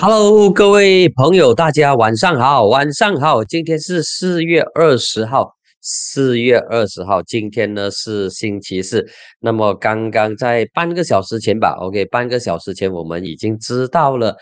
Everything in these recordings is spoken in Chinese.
Hello，各位朋友，大家晚上好，晚上好。今天是四月二十号，四月二十号，今天呢是星期四。那么刚刚在半个小时前吧，OK，半个小时前我们已经知道了。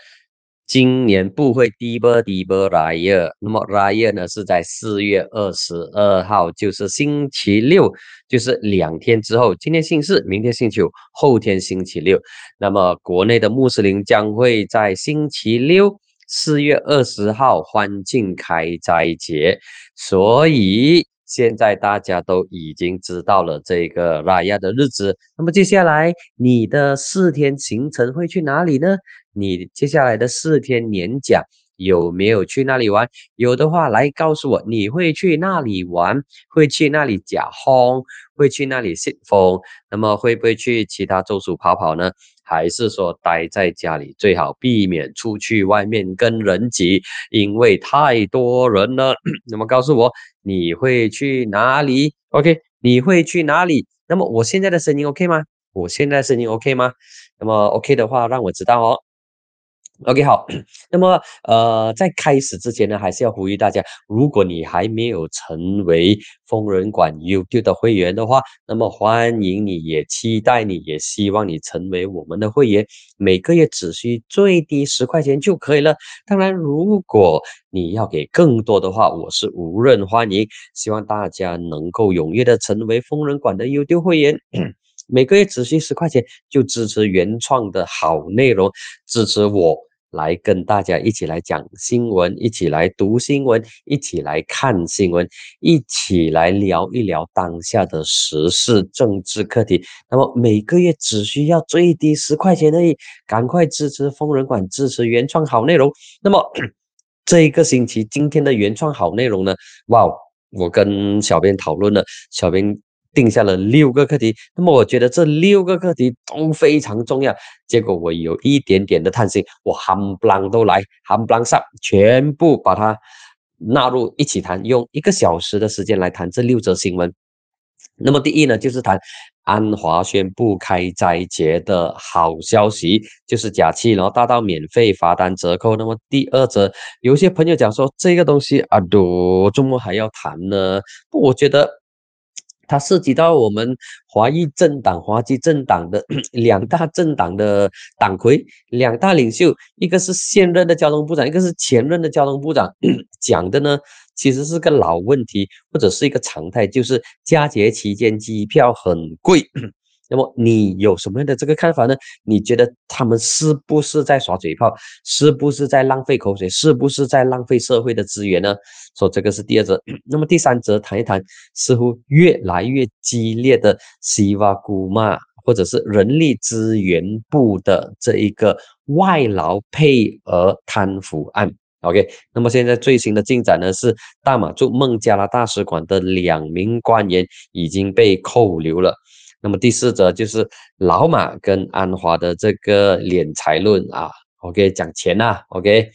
今年不会低波低波来耶，那么来耶呢是在四月二十二号，就是星期六，就是两天之后。今天星期四，明天星期五，后天星期六。那么国内的穆斯林将会在星期六四月二十号欢庆开斋节，所以现在大家都已经知道了这个拉亚的日子。那么接下来你的四天行程会去哪里呢？你接下来的四天年假有没有去那里玩？有的话，来告诉我，你会去那里玩？会去那里假轰？会去那里信风？那么会不会去其他州属跑跑呢？还是说待在家里最好，避免出去外面跟人挤，因为太多人了。那么告诉我，你会去哪里？OK，你会去哪里？那么我现在的声音 OK 吗？我现在声音 OK 吗？那么 OK 的话，让我知道哦。OK，好。那么，呃，在开始之前呢，还是要呼吁大家，如果你还没有成为疯人馆 YouTube 的会员的话，那么欢迎你，也期待你，也希望你成为我们的会员。每个月只需最低十块钱就可以了。当然，如果你要给更多的话，我是无任欢迎。希望大家能够踊跃的成为疯人馆的 YouTube 会员。每个月只需十块钱，就支持原创的好内容，支持我。来跟大家一起来讲新闻，一起来读新闻，一起来看新闻，一起来聊一聊当下的时事政治课题。那么每个月只需要最低十块钱而已，赶快支持疯人馆，支持原创好内容。那么这一个星期今天的原创好内容呢？哇，我跟小编讨论了，小编。定下了六个课题，那么我觉得这六个课题都非常重要。结果我有一点点的贪心，我含不啷都来，含不啷上，全部把它纳入一起谈，用一个小时的时间来谈这六则新闻。那么第一呢，就是谈安华宣布开斋节的好消息，就是假期然后大到免费罚单折扣。那么第二则，有些朋友讲说这个东西啊，多周末还要谈呢？不，我觉得。它涉及到我们华裔政党、华籍政党的 两大政党的党魁、两大领袖，一个是现任的交通部长，一个是前任的交通部长，讲的呢其实是个老问题，或者是一个常态，就是佳节期间机票很贵。那么你有什么样的这个看法呢？你觉得他们是不是在耍嘴炮？是不是在浪费口水？是不是在浪费社会的资源呢？说这个是第二则。那么第三则谈一谈，似乎越来越激烈的西瓦古玛或者是人力资源部的这一个外劳配额贪腐案。OK，那么现在最新的进展呢是大马驻孟加拉大使馆的两名官员已经被扣留了。那么第四则就是老马跟安华的这个敛财论啊，OK 讲钱呐，OK。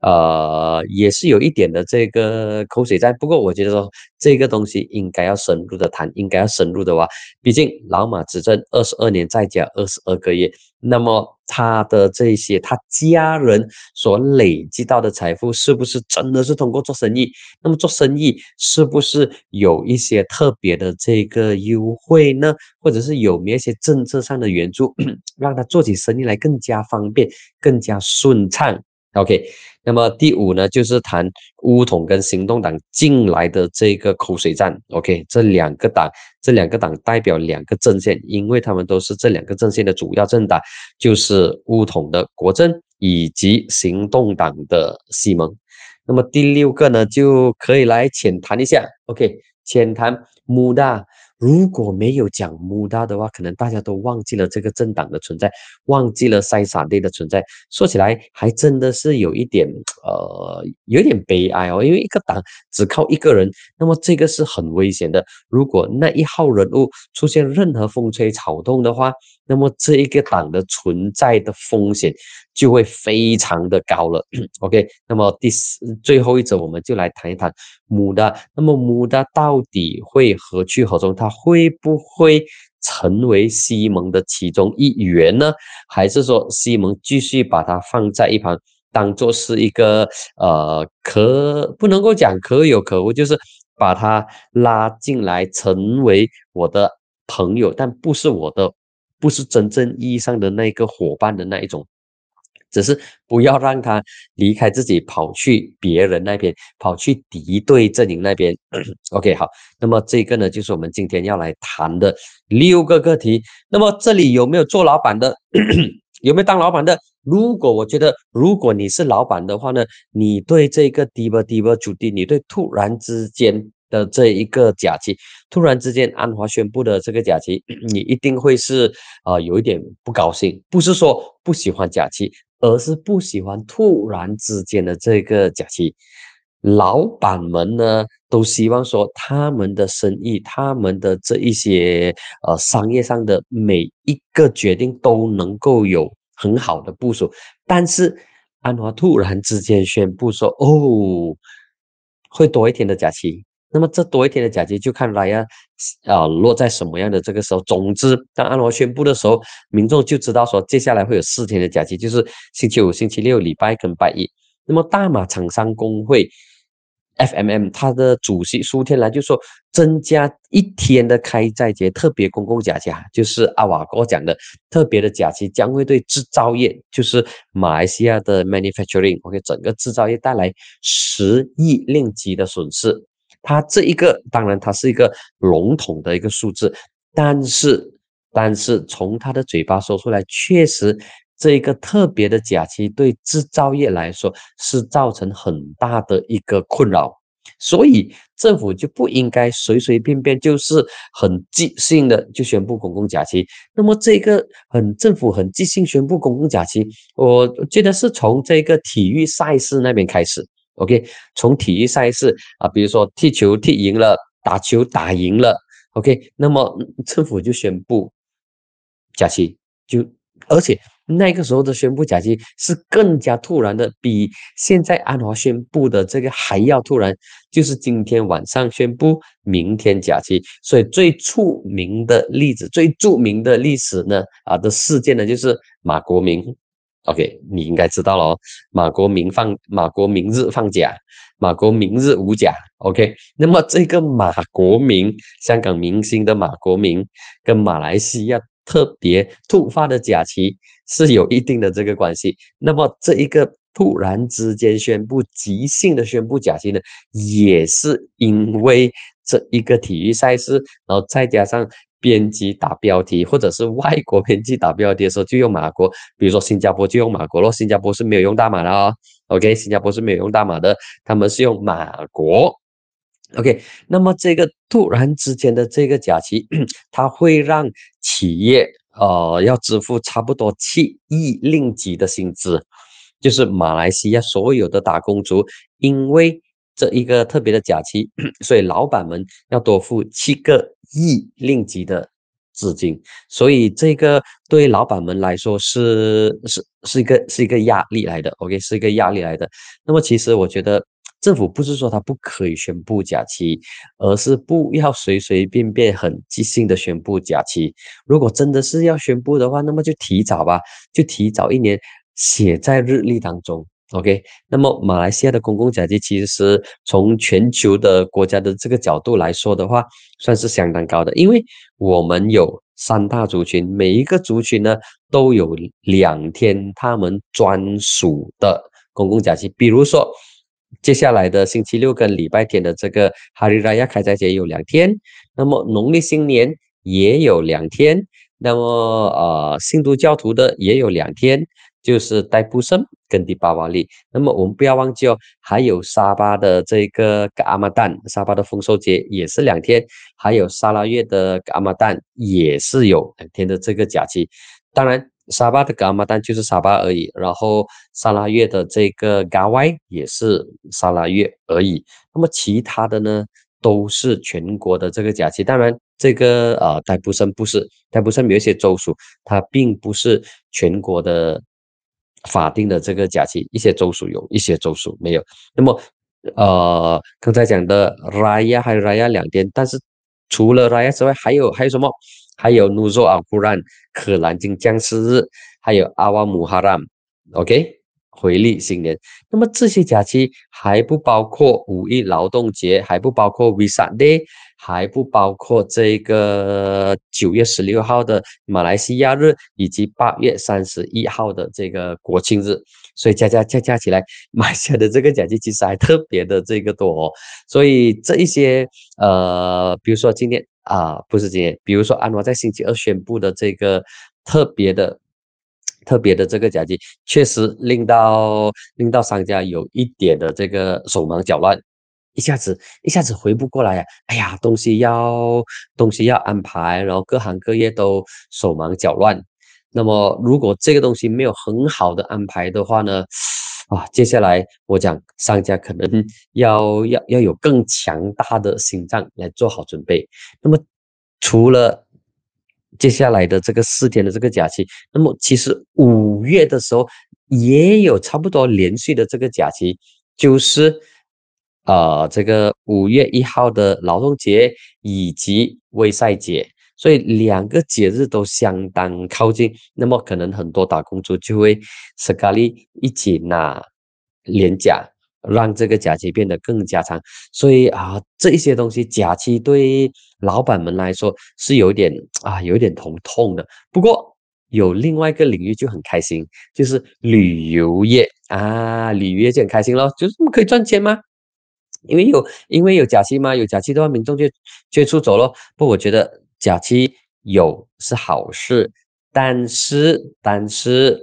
呃，也是有一点的这个口水在，不过我觉得说这个东西应该要深入的谈，应该要深入的话，毕竟老马执政二十二年，再加二十二个月，那么他的这些他家人所累积到的财富，是不是真的是通过做生意？那么做生意是不是有一些特别的这个优惠呢？或者是有没有一些政策上的援助，让他做起生意来更加方便、更加顺畅？OK，那么第五呢，就是谈乌统跟行动党进来的这个口水战。OK，这两个党，这两个党代表两个阵线，因为他们都是这两个阵线的主要政党，就是乌统的国政以及行动党的西蒙。那么第六个呢，就可以来浅谈一下。OK，浅谈穆大。如果没有讲穆达的话，可能大家都忘记了这个政党的存在，忘记了塞萨蒂的存在。说起来，还真的是有一点，呃，有点悲哀哦。因为一个党只靠一个人，那么这个是很危险的。如果那一号人物出现任何风吹草动的话，那么这一个党的存在的风险就会非常的高了。OK，那么第四最后一则，我们就来谈一谈穆达。那么穆达到底会何去何从？他会不会成为西蒙的其中一员呢？还是说西蒙继续把他放在一旁，当做是一个呃可不能够讲可有可无，就是把他拉进来成为我的朋友，但不是我的，不是真正意义上的那个伙伴的那一种。只是不要让他离开自己，跑去别人那边，跑去敌对阵营那边。OK，好，那么这个呢，就是我们今天要来谈的六个课题。那么这里有没有做老板的？有没有当老板的？如果我觉得，如果你是老板的话呢，你对这个 diver diver 主题，你对突然之间的这一个假期，突然之间安华宣布的这个假期，你一定会是啊有一点不高兴，不是说不喜欢假期。而是不喜欢突然之间的这个假期，老板们呢都希望说他们的生意、他们的这一些呃商业上的每一个决定都能够有很好的部署。但是安华突然之间宣布说，哦，会多一天的假期。那么这多一天的假期就看来呀，啊落在什么样的这个时候。总之，当安华宣布的时候，民众就知道说接下来会有四天的假期，就是星期五、星期六、礼拜跟拜一。那么大马厂商工会 FMM 它的主席苏天兰就说，增加一天的开斋节特别公共假期，就是阿瓦哥讲的特别的假期，将会对制造业，就是马来西亚的 manufacturing，OK 整个制造业带来十亿令吉的损失。它这一个当然它是一个笼统的一个数字，但是但是从他的嘴巴说出来，确实这一个特别的假期对制造业来说是造成很大的一个困扰，所以政府就不应该随随便便就是很即兴的就宣布公共假期。那么这个很政府很即兴宣布公共假期，我觉得是从这个体育赛事那边开始。OK，从体育赛事啊，比如说踢球踢赢了，打球打赢了，OK，那么政府就宣布假期，就而且那个时候的宣布假期是更加突然的，比现在安华宣布的这个还要突然，就是今天晚上宣布明天假期，所以最出名的例子、最著名的历史呢啊的事件呢，就是马国明。OK，你应该知道了哦。马国明放马国明日放假，马国明日无假。OK，那么这个马国明，香港明星的马国明，跟马来西亚特别突发的假期是有一定的这个关系。那么这一个突然之间宣布即兴的宣布假期呢，也是因为这一个体育赛事，然后再加上。编辑打标题，或者是外国编辑打标题的时候，就用马国，比如说新加坡就用马国咯，新加坡是没有用大马的哦。OK，新加坡是没有用大马的，他们是用马国。OK，那么这个突然之间的这个假期，它会让企业呃要支付差不多七亿令吉的薪资，就是马来西亚所有的打工族，因为这一个特别的假期，所以老板们要多付七个。亿令吉的资金，所以这个对老板们来说是是是一个是一个压力来的，OK，是一个压力来的。那么其实我觉得政府不是说他不可以宣布假期，而是不要随随便便很即兴的宣布假期。如果真的是要宣布的话，那么就提早吧，就提早一年写在日历当中。OK，那么马来西亚的公共假期其实从全球的国家的这个角度来说的话，算是相当高的，因为我们有三大族群，每一个族群呢都有两天他们专属的公共假期。比如说，接下来的星期六跟礼拜天的这个哈利拉亚开斋节有两天，那么农历新年也有两天，那么呃，新都教徒的也有两天。就是代布森跟迪巴瓦利，那么我们不要忘记哦，还有沙巴的这个阿玛旦，沙巴的丰收节也是两天，还有沙拉月的阿玛旦也是有两天的这个假期。当然，沙巴的阿玛旦就是沙巴而已，然后沙拉月的这个嘎歪也是沙拉月而已。那么其他的呢，都是全国的这个假期。当然。这个呃，戴布森不是戴布森，有一些州属它并不是全国的。法定的这个假期，一些州属有，一些州属没有。那么，呃，刚才讲的 Raya 还有 Raya 两天，但是除了 Raya 之外，还有还有什么？还有 n u z o Al Quran 可兰经降世日，还有阿瓦姆哈 a m o k 回历新年。那么这些假期还不包括五一劳动节，还不包括 Visa Day，还不包括这个九月十六号的马来西亚日，以及八月三十一号的这个国庆日。所以加加加加起来，马来西亚的这个假期其实还特别的这个多。哦。所以这一些呃，比如说今天啊，不是今天，比如说安华在星期二宣布的这个特别的。特别的这个假期，确实令到令到商家有一点的这个手忙脚乱，一下子一下子回不过来呀。哎呀，东西要东西要安排，然后各行各业都手忙脚乱。那么如果这个东西没有很好的安排的话呢，啊，接下来我讲商家可能要要要有更强大的心脏来做好准备。那么除了接下来的这个四天的这个假期，那么其实五月的时候也有差不多连续的这个假期，就是呃这个五月一号的劳动节以及卫赛节，所以两个节日都相当靠近，那么可能很多打工族就会斯卡利一起拿年假。让这个假期变得更加长，所以啊，这一些东西假期对老板们来说是有点啊，有点头痛的。不过有另外一个领域就很开心，就是旅游业啊，旅游业就很开心咯，就是可以赚钱吗？因为有因为有假期嘛，有假期的话，民众就就出走咯。不，我觉得假期有是好事，但是但是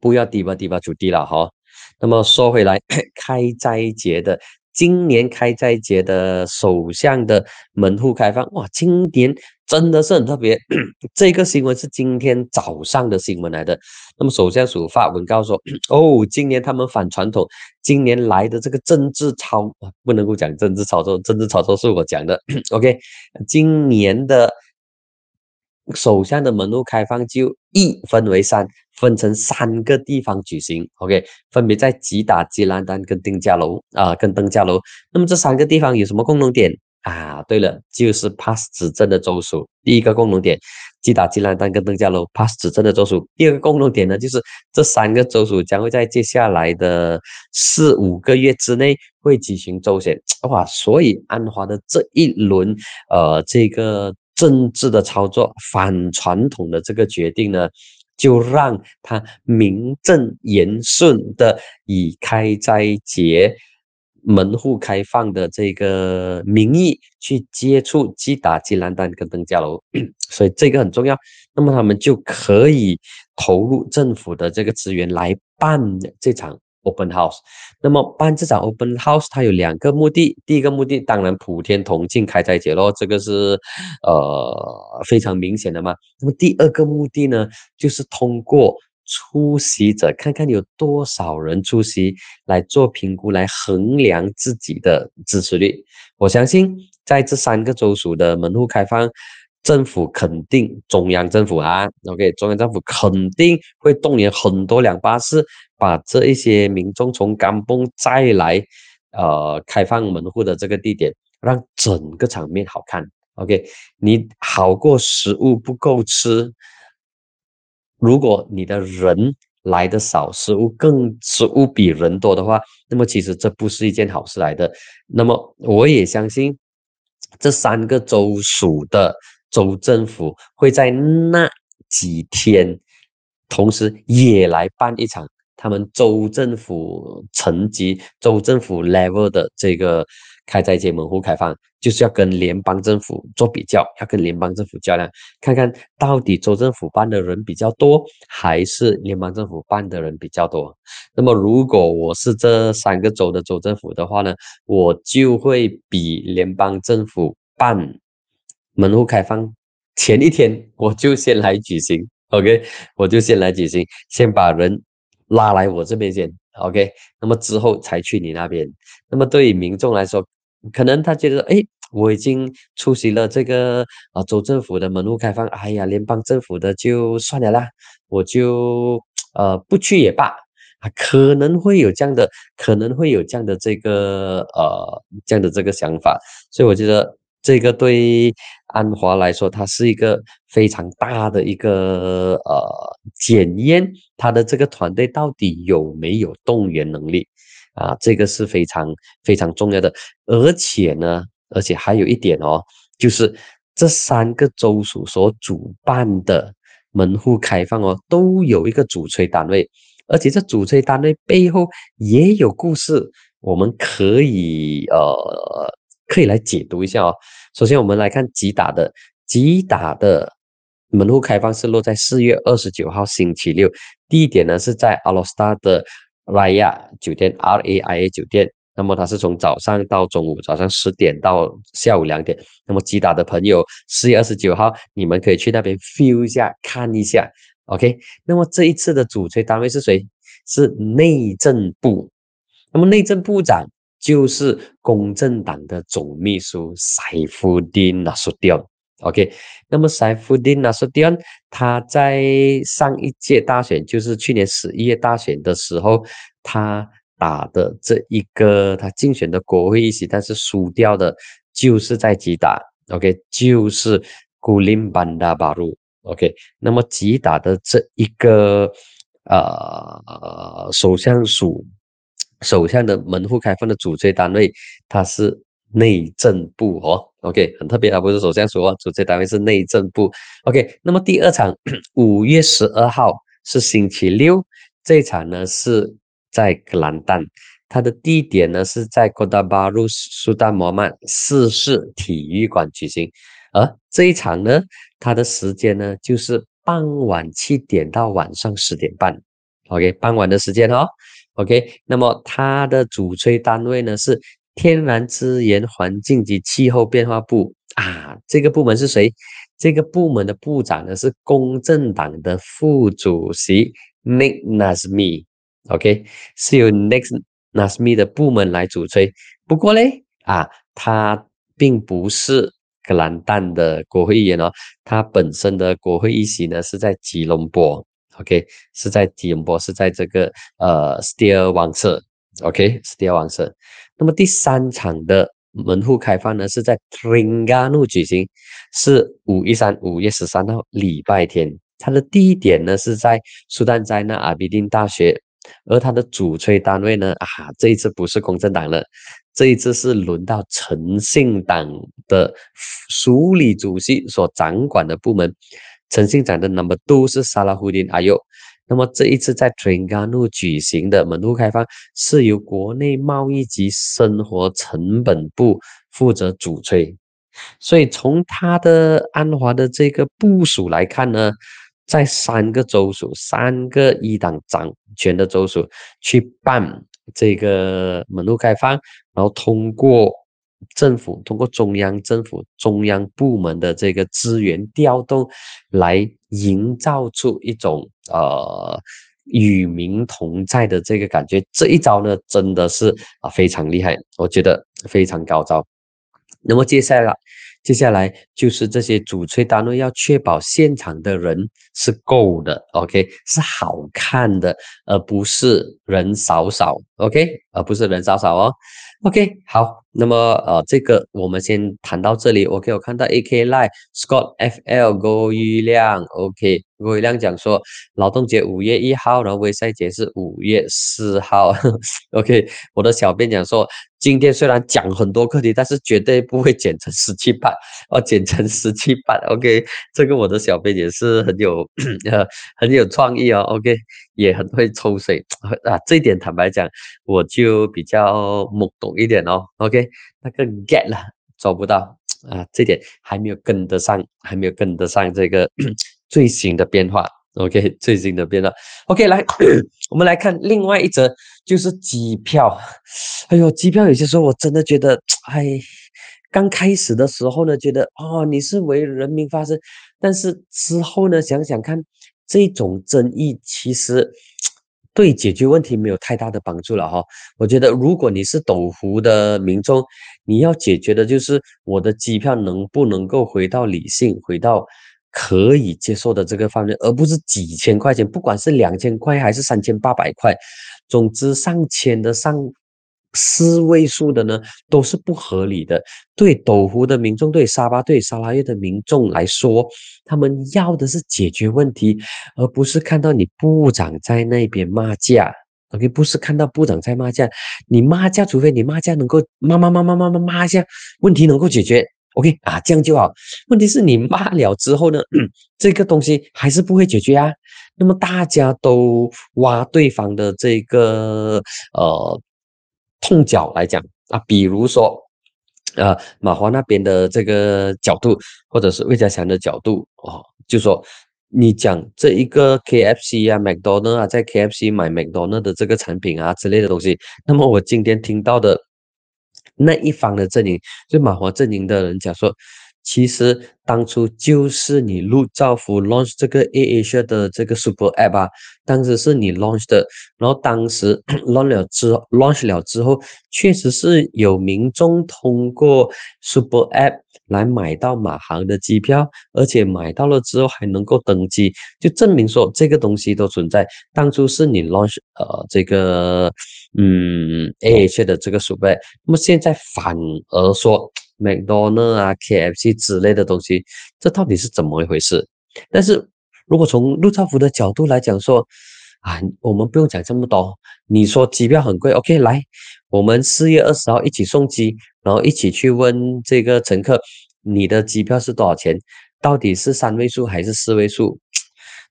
不要低吧低吧就低了哈。那么说回来，开斋节的今年开斋节的首相的门户开放，哇，今年真的是很特别。这个新闻是今天早上的新闻来的。那么首相署发文告说，哦，今年他们反传统，今年来的这个政治操，不能够讲政治操作，政治操作是我讲的。OK，今年的。首相的门路开放就一分为三，分成三个地方举行。OK，分别在吉打、吉兰丹跟丁加楼啊，跟登加楼。那么这三个地方有什么共同点啊？对了，就是 Pass 指政的州属。第一个共同点，击打、吉兰丹跟邓加楼 Pass 指政的州属。第二个共同点呢，就是这三个州属将会在接下来的四五个月之内会举行州选。哇，所以安华的这一轮呃，这个。政治的操作反传统的这个决定呢，就让他名正言顺的以开斋节门户开放的这个名义去接触基达基兰丹跟登嘉楼，所以这个很重要。那么他们就可以投入政府的这个资源来办这场。Open House，那么办这场 Open House，它有两个目的。第一个目的当然普天同庆开斋节咯，这个是呃非常明显的嘛。那么第二个目的呢，就是通过出席者看看有多少人出席来做评估，来衡量自己的支持率。我相信在这三个州属的门户开放。政府肯定，中央政府啊，OK，中央政府肯定会动员很多辆巴士，把这一些民众从甘崩再来，呃，开放门户的这个地点，让整个场面好看。OK，你好过食物不够吃，如果你的人来的少，食物更食物比人多的话，那么其实这不是一件好事来的。那么我也相信这三个州属的。州政府会在那几天，同时也来办一场他们州政府层级、州政府 level 的这个开斋节门户开放，就是要跟联邦政府做比较，要跟联邦政府较量，看看到底州政府办的人比较多，还是联邦政府办的人比较多。那么，如果我是这三个州的州政府的话呢，我就会比联邦政府办。门户开放前一天，我就先来举行，OK，我就先来举行，先把人拉来我这边先，OK，那么之后才去你那边。那么对于民众来说，可能他觉得，哎，我已经出席了这个啊州政府的门户开放，哎呀，联邦政府的就算了啦，我就呃不去也罢啊，可能会有这样的，可能会有这样的这个呃这样的这个想法，所以我觉得。这个对安华来说，它是一个非常大的一个呃检验他的这个团队到底有没有动员能力啊，这个是非常非常重要的。而且呢，而且还有一点哦，就是这三个州属所主办的门户开放哦，都有一个主催单位，而且这主催单位背后也有故事，我们可以呃可以来解读一下哦。首先，我们来看吉打的吉打的。门户开放是落在四月二十九号星期六，地点呢是在阿罗斯塔的 Raya 酒店 R A I A 酒店。那么它是从早上到中午，早上十点到下午两点。那么吉打的朋友，四月二十九号你们可以去那边 feel 一下，看一下。OK，那么这一次的主催单位是谁？是内政部。那么内政部长就是公正党的总秘书塞夫丁纳苏迪 OK，那么塞夫丁纳苏迪安他在上一届大选，就是去年十一月大选的时候，他打的这一个他竞选的国会议席，但是输掉的，就是在吉打。OK，就是古林班达巴鲁。OK，那么吉打的这一个呃首相署首相的门户开放的主催单位，它是。内政部哦，OK，很特别啊，不是首相说主持单位是内政部，OK。那么第二场五月十二号是星期六，这一场呢是在格兰丹，它的地点呢是在哥打巴鲁苏丹摩曼四世体育馆举行，而这一场呢，它的时间呢就是傍晚七点到晚上十点半，OK，傍晚的时间哦，OK。那么它的主催单位呢是。天然资源环境及气候变化部啊，这个部门是谁？这个部门的部长呢是公正党的副主席 Nick Nasmi，OK，是由 Nick Nasmi 的部门来主催。不过嘞，啊，他并不是格兰丹的国会议员哦，他本身的国会议席呢是在吉隆坡，OK，是在吉隆坡，是在这个呃 Steel 王室。OK，Steel 王社。那么第三场的门户开放呢，是在 Tringanu 举行，是五一三五月十三号礼拜天。它的地点呢是在苏丹在那阿比丁大学，而它的主催单位呢，啊，这一次不是公正党了，这一次是轮到诚信党的署理主席所掌管的部门。诚信党的 Number Two 是沙拉胡丁阿尤。那么这一次在 t r i n g a n u 举行的门户开放，是由国内贸易及生活成本部负责主催，所以从他的安华的这个部署来看呢，在三个州属、三个一党掌权的州属去办这个门户开放，然后通过。政府通过中央政府、中央部门的这个资源调动，来营造出一种呃与民同在的这个感觉。这一招呢，真的是啊非常厉害，我觉得非常高招。那么接下来。接下来就是这些主催单位要确保现场的人是够的，OK，是好看的，而不是人少少，OK，而不是人少少哦，OK，好，那么呃，这个我们先谈到这里，OK，我看到 AK Line Scott FL 郭玉亮，OK，郭玉亮讲说劳动节五月一号，然后微赛节是五月四号，OK，我的小编讲说。今天虽然讲很多课题，但是绝对不会剪成十七版，哦，剪成十七版，OK，这个我的小编也是很有 呃很有创意哦，OK，也很会抽水。啊，这一点坦白讲，我就比较懵懂一点哦，OK，那个 get 了找不到。啊，这点还没有跟得上，还没有跟得上这个 最新的变化，OK，最新的变化，OK，来，我们来看另外一则。就是机票，哎呦，机票有些时候我真的觉得，哎，刚开始的时候呢，觉得哦，你是为人民发声，但是之后呢，想想看，这种争议其实对解决问题没有太大的帮助了哈。我觉得，如果你是斗湖的民众，你要解决的就是我的机票能不能够回到理性，回到。可以接受的这个范围，而不是几千块钱，不管是两千块还是三千八百块，总之上千的上四位数的呢，都是不合理的。对斗湖的民众，对沙巴、对沙拉越的民众来说，他们要的是解决问题，而不是看到你部长在那边骂架。OK，不是看到部长在骂架，你骂架，除非你骂架能够骂骂骂骂骂骂骂一下，问题能够解决。OK 啊，这样就好。问题是你骂了之后呢，这个东西还是不会解决啊。那么大家都挖对方的这个呃。痛脚来讲啊，比如说，呃，马华那边的这个角度，或者是魏家强的角度哦，就说你讲这一个 KFC 啊、麦当劳啊，在 KFC 买麦当劳的这个产品啊之类的东西，那么我今天听到的那一方的阵营，就马华阵营的人讲说。其实当初就是你陆兆福 launch 这个 aa 的这个 Super App 啊，当时是你 launch 的，然后当时 launch 了之 launch 了之后，确实是有民众通过 Super App 来买到马航的机票，而且买到了之后还能够登机，就证明说这个东西都存在。当初是你 launch 呃这个嗯 aa 的这个 Super App，那么现在反而说。麦当劳啊、KFC 之类的东西，这到底是怎么一回事？但是如果从陆兆福的角度来讲说，啊，我们不用讲这么多。你说机票很贵，OK，来，我们四月二十号一起送机，然后一起去问这个乘客，你的机票是多少钱？到底是三位数还是四位数？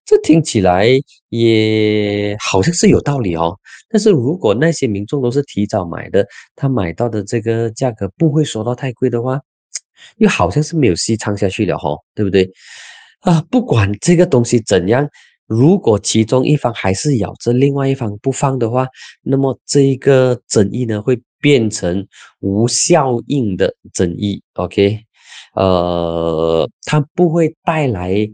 这听起来也好像是有道理哦，但是如果那些民众都是提早买的，他买到的这个价格不会说到太贵的话，又好像是没有戏唱下去了哈，对不对？啊，不管这个东西怎样，如果其中一方还是咬着另外一方不放的话，那么这一个争议呢会变成无效应的争议，OK？呃，它不会带来。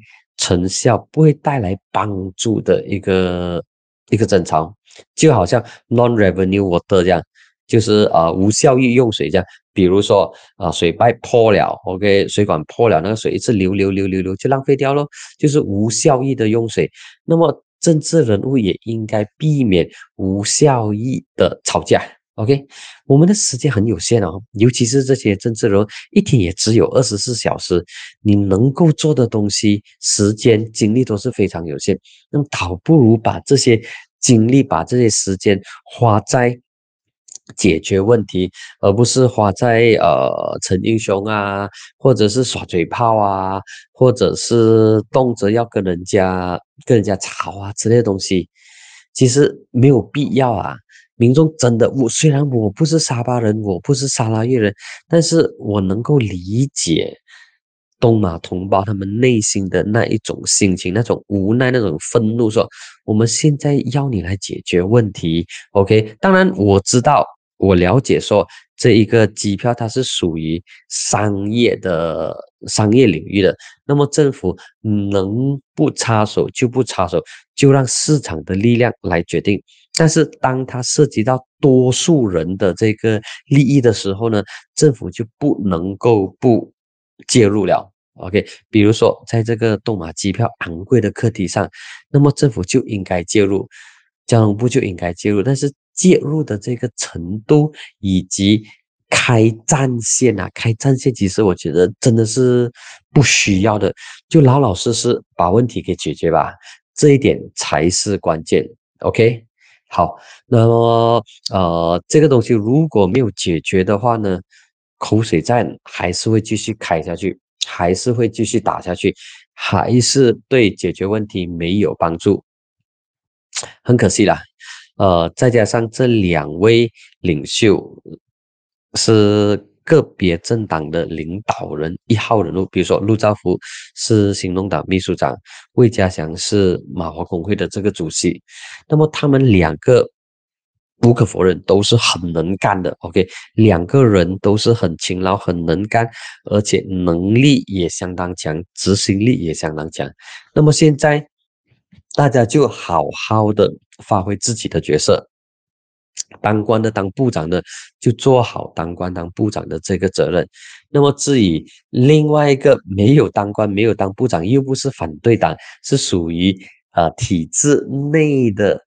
成效不会带来帮助的一个一个争吵，就好像 non-revenue water 这样，就是啊无效益用水这样。比如说啊水脉破了，OK，水管破了，那个水一直流流流流流就浪费掉了，就是无效益的用水。那么政治人物也应该避免无效益的吵架。OK，我们的时间很有限哦，尤其是这些政治人，一天也只有二十四小时，你能够做的东西、时间、精力都是非常有限。那么，倒不如把这些精力、把这些时间花在解决问题，而不是花在呃逞英雄啊，或者是耍嘴炮啊，或者是动辄要跟人家跟人家吵啊之类的东西，其实没有必要啊。民众真的，我虽然我不是沙巴人，我不是沙拉越人，但是我能够理解东马同胞他们内心的那一种心情，那种无奈，那种愤怒。说我们现在要你来解决问题，OK？当然我知道，我了解，说这一个机票它是属于商业的商业领域的，那么政府能不插手就不插手，就让市场的力量来决定。但是，当它涉及到多数人的这个利益的时候呢，政府就不能够不介入了。OK，比如说，在这个动马机票昂贵的课题上，那么政府就应该介入，交通部就应该介入。但是，介入的这个程度以及开战线啊，开战线，其实我觉得真的是不需要的，就老老实实把问题给解决吧，这一点才是关键。OK。好，那么呃，这个东西如果没有解决的话呢，口水战还是会继续开下去，还是会继续打下去，还是对解决问题没有帮助，很可惜啦。呃，再加上这两位领袖是。个别政党的领导人一号人物，比如说陆兆福是行动党秘书长，魏家祥是马华工会的这个主席，那么他们两个不可否认都是很能干的。OK，两个人都是很勤劳、很能干，而且能力也相当强，执行力也相当强。那么现在大家就好好的发挥自己的角色。当官的当部长的就做好当官当部长的这个责任。那么至于另外一个没有当官没有当部长又不是反对党，是属于呃体制内的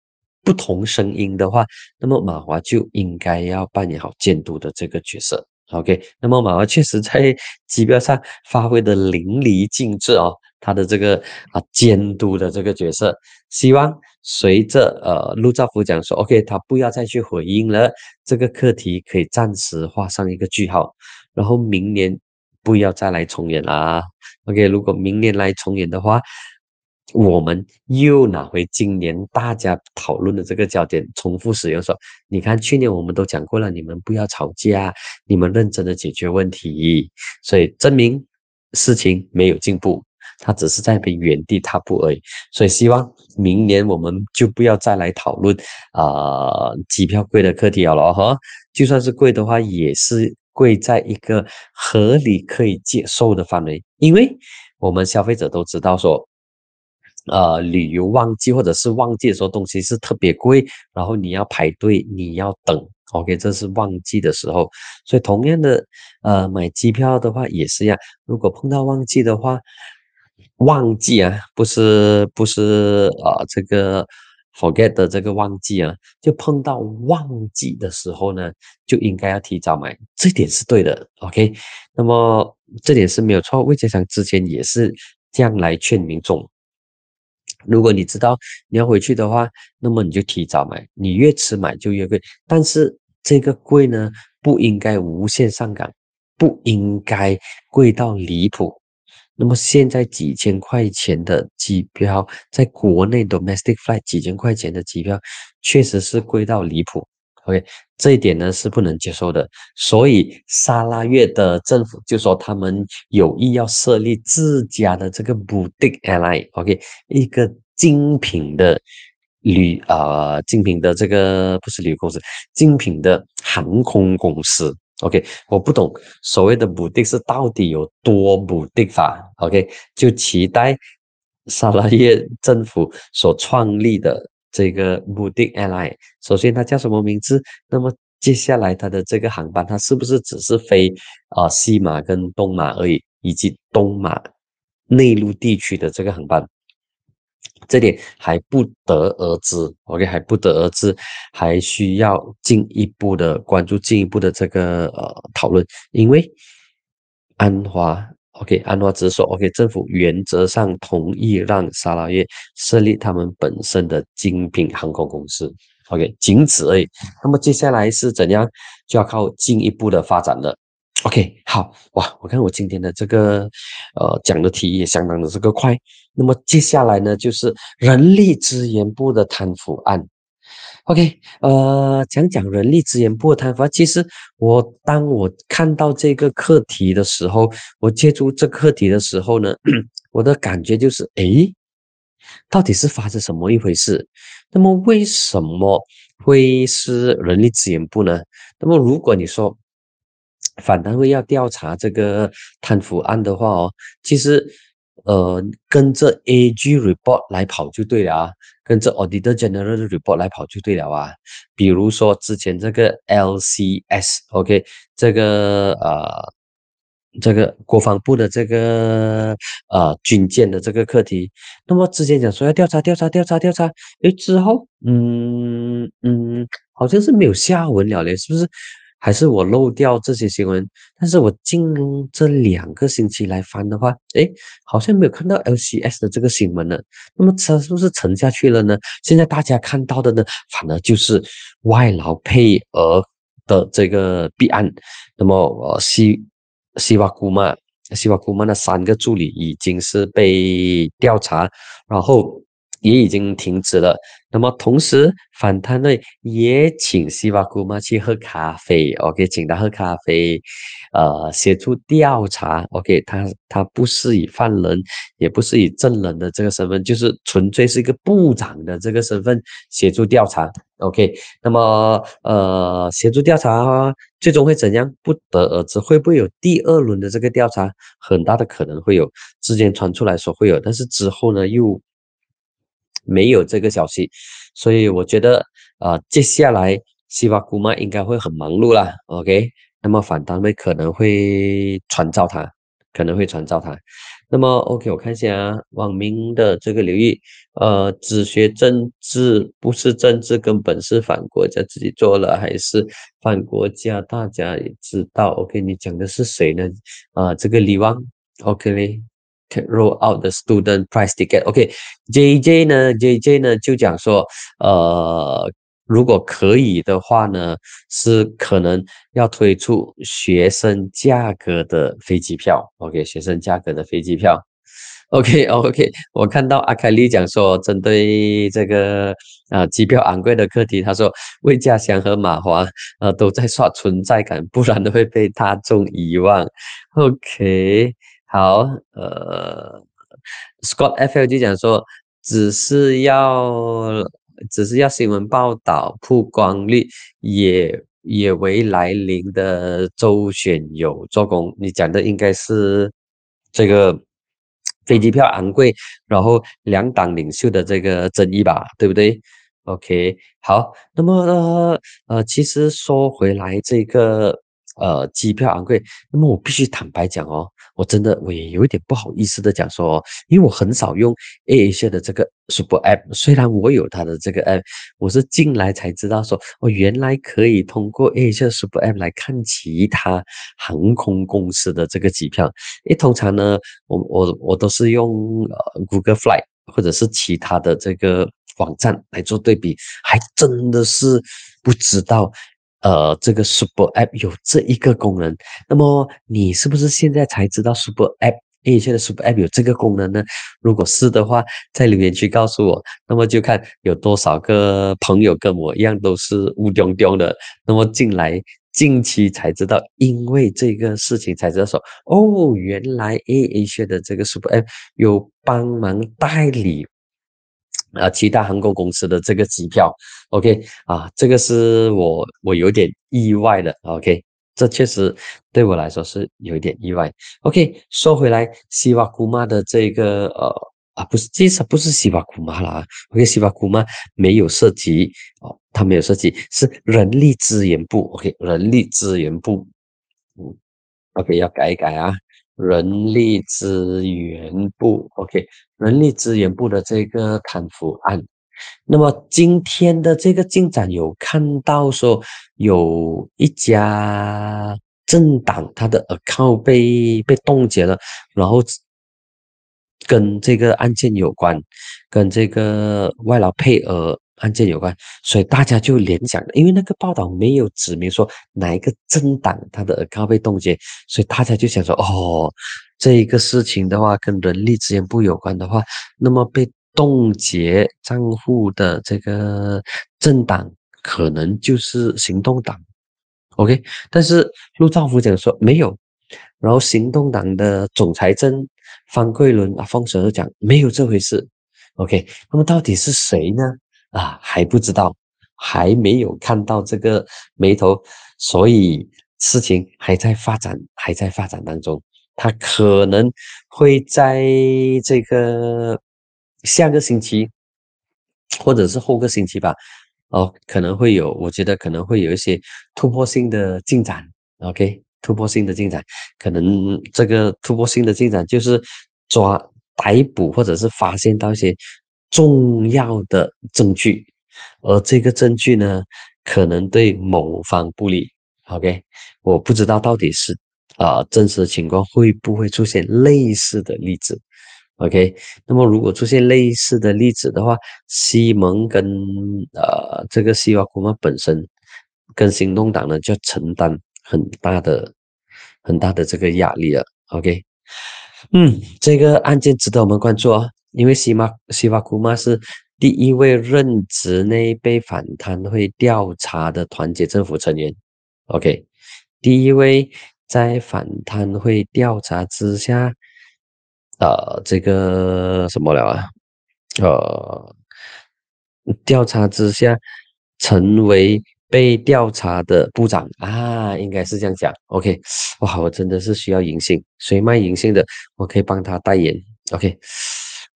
不同声音的话，那么马华就应该要扮演好监督的这个角色。OK，那么马华确实在 机票上发挥的淋漓尽致哦，他的这个啊监督的这个角色，希望随着呃陆兆福讲说，OK，他不要再去回应了，这个课题可以暂时画上一个句号，然后明年不要再来重演啦。OK，如果明年来重演的话。我们又拿回今年大家讨论的这个焦点，重复使用说，你看去年我们都讲过了，你们不要吵架，你们认真的解决问题，所以证明事情没有进步，他只是在被原地踏步而已。所以希望明年我们就不要再来讨论啊机票贵的课题好了哈，就算是贵的话，也是贵在一个合理可以接受的范围，因为我们消费者都知道说。呃，旅游旺季或者是旺季的时候，东西是特别贵，然后你要排队，你要等。OK，这是旺季的时候，所以同样的，呃，买机票的话也是一样。如果碰到旺季的话，旺季啊，不是不是啊，这个 forget 的这个旺季啊，就碰到旺季的时候呢，就应该要提早买，这点是对的。OK，那么这点是没有错。魏先生之前也是这样来劝民众。如果你知道你要回去的话，那么你就提早买，你越迟买就越贵。但是这个贵呢，不应该无限上涨，不应该贵到离谱。那么现在几千块钱的机票，在国内 domestic flight 几千块钱的机票，确实是贵到离谱。OK，这一点呢是不能接受的。所以沙拉越的政府就说他们有意要设立自家的这个 boutique airline，OK，一个精品的旅啊，精品的这个不是旅游公司，精品的航空公司。OK，我不懂所谓的 boutique 是到底有多 boutique 法。OK，就期待沙拉越政府所创立的。这个目的 airline，首先它叫什么名字？那么接下来它的这个航班，它是不是只是飞啊西马跟东马而已，以及东马内陆地区的这个航班？这点还不得而知，OK，还不得而知，还需要进一步的关注，进一步的这个呃讨论，因为安华。OK，安华只说 OK，政府原则上同意让沙拉越设立他们本身的精品航空公司。OK，仅此而已。那么接下来是怎样，就要靠进一步的发展了。OK，好哇，我看我今天的这个呃讲的题也相当的这个快。那么接下来呢，就是人力资源部的贪腐案。OK，呃，讲讲人力资源部的贪腐。其实我当我看到这个课题的时候，我接触这课题的时候呢，我的感觉就是，诶，到底是发生什么一回事？那么为什么会是人力资源部呢？那么如果你说反贪会要调查这个贪腐案的话哦，其实。呃，跟着 AG report 来跑就对了啊，跟着 Auditor General 的 report 来跑就对了啊。比如说之前这个 LCS，OK，这个呃，这个国防部的这个呃军舰的这个课题，那么之前讲说要调查调查调查调查，诶，之后嗯嗯，好像是没有下文了嘞，是不是？还是我漏掉这些新闻，但是我近这两个星期来翻的话，哎，好像没有看到 LCS 的这个新闻呢。那么它是不是沉下去了呢？现在大家看到的呢，反而就是外劳配额的这个弊案。那么呃，西西瓦古曼西瓦古曼的三个助理已经是被调查，然后也已经停止了。那么同时，反贪呢也请西瓦姑妈去喝咖啡，OK，请他喝咖啡，呃，协助调查，OK，他他不是以犯人，也不是以证人的这个身份，就是纯粹是一个部长的这个身份协助调查，OK，那么呃，协助调查最终会怎样，不得而知，会不会有第二轮的这个调查？很大的可能会有，之前传出来说会有，但是之后呢又。没有这个消息，所以我觉得啊，接下来西巴姑妈应该会很忙碌啦。OK，那么反单位可能会传召他，可能会传召他。那么，OK，我看一下啊，网民的这个留意，呃，只学政治不是政治，根本是反国家，自己做了还是反国家？大家也知道，OK，你讲的是谁呢？啊，这个李旺 OK 嘞 roll out the student price ticket，OK，JJ 呢，JJ 呢就讲说，呃。如果可以的话呢，是可能要推出学生价格的飞机票。OK，学生价格的飞机票。OK，OK，我看到阿凯丽讲说，针对这个啊机票昂贵的课题，他说魏家祥和马华呃都在刷存在感，不然都会被大众遗忘。OK，好，呃，Scott FL 就讲说，只是要。只是要新闻报道曝光率也也为来临的周选有做工。你讲的应该是这个飞机票昂贵，然后两党领袖的这个争议吧，对不对？OK，好，那么呃，其实说回来，这个呃机票昂贵，那么我必须坦白讲哦。我真的我也有一点不好意思的讲说，因为我很少用 A A 的这个 Super App，虽然我有它的这个 App，我是进来才知道说，哦，原来可以通过 A A Super App 来看其他航空公司的这个机票。诶，通常呢，我我我都是用呃 Google Flight 或者是其他的这个网站来做对比，还真的是不知道。呃，这个 Super App 有这一个功能，那么你是不是现在才知道 Super App？诶，现在 Super App 有这个功能呢？如果是的话，在留言区告诉我。那么就看有多少个朋友跟我一样都是乌丢丢的，那么进来近期才知道，因为这个事情才知道说，哦，原来 A A 的这个 Super App 有帮忙代理。啊，其他航空公司的这个机票，OK，啊，这个是我我有点意外的，OK，这确实对我来说是有一点意外，OK，说回来，西瓦姑妈的这个呃啊，不是，其实不是西瓦姑妈啦，OK，西瓦姑妈没有涉及哦，他没有涉及，是人力资源部，OK，人力资源部，嗯，OK，要改一改啊。人力资源部，OK，人力资源部的这个贪腐案，那么今天的这个进展有看到说有一家政党它的 account 被被冻结了，然后跟这个案件有关，跟这个外劳配额。案件有关，所以大家就联想，因为那个报道没有指明说哪一个政党他的耳康被冻结，所以大家就想说，哦，这一个事情的话跟人力资源部有关的话，那么被冻结账户的这个政党可能就是行动党，OK，但是陆兆福讲说没有，然后行动党的总裁真方桂伦啊，方蛇讲没有这回事，OK，那么到底是谁呢？啊，还不知道，还没有看到这个眉头，所以事情还在发展，还在发展当中。他可能会在这个下个星期，或者是后个星期吧，哦，可能会有，我觉得可能会有一些突破性的进展。OK，突破性的进展，可能这个突破性的进展就是抓逮捕，或者是发现到一些。重要的证据，而这个证据呢，可能对某方不利。OK，我不知道到底是啊真实的情况会不会出现类似的例子。OK，那么如果出现类似的例子的话，西蒙跟呃这个西瓦库玛本身跟行动党呢，就承担很大的很大的这个压力了。OK，嗯，这个案件值得我们关注啊。因为西马西瓦库玛是第一位任职内被反贪会调查的团结政府成员，OK，第一位在反贪会调查之下，呃，这个什么了啊？呃，调查之下成为被调查的部长啊，应该是这样讲，OK，哇，我真的是需要银杏，谁卖银杏的，我可以帮他代言，OK。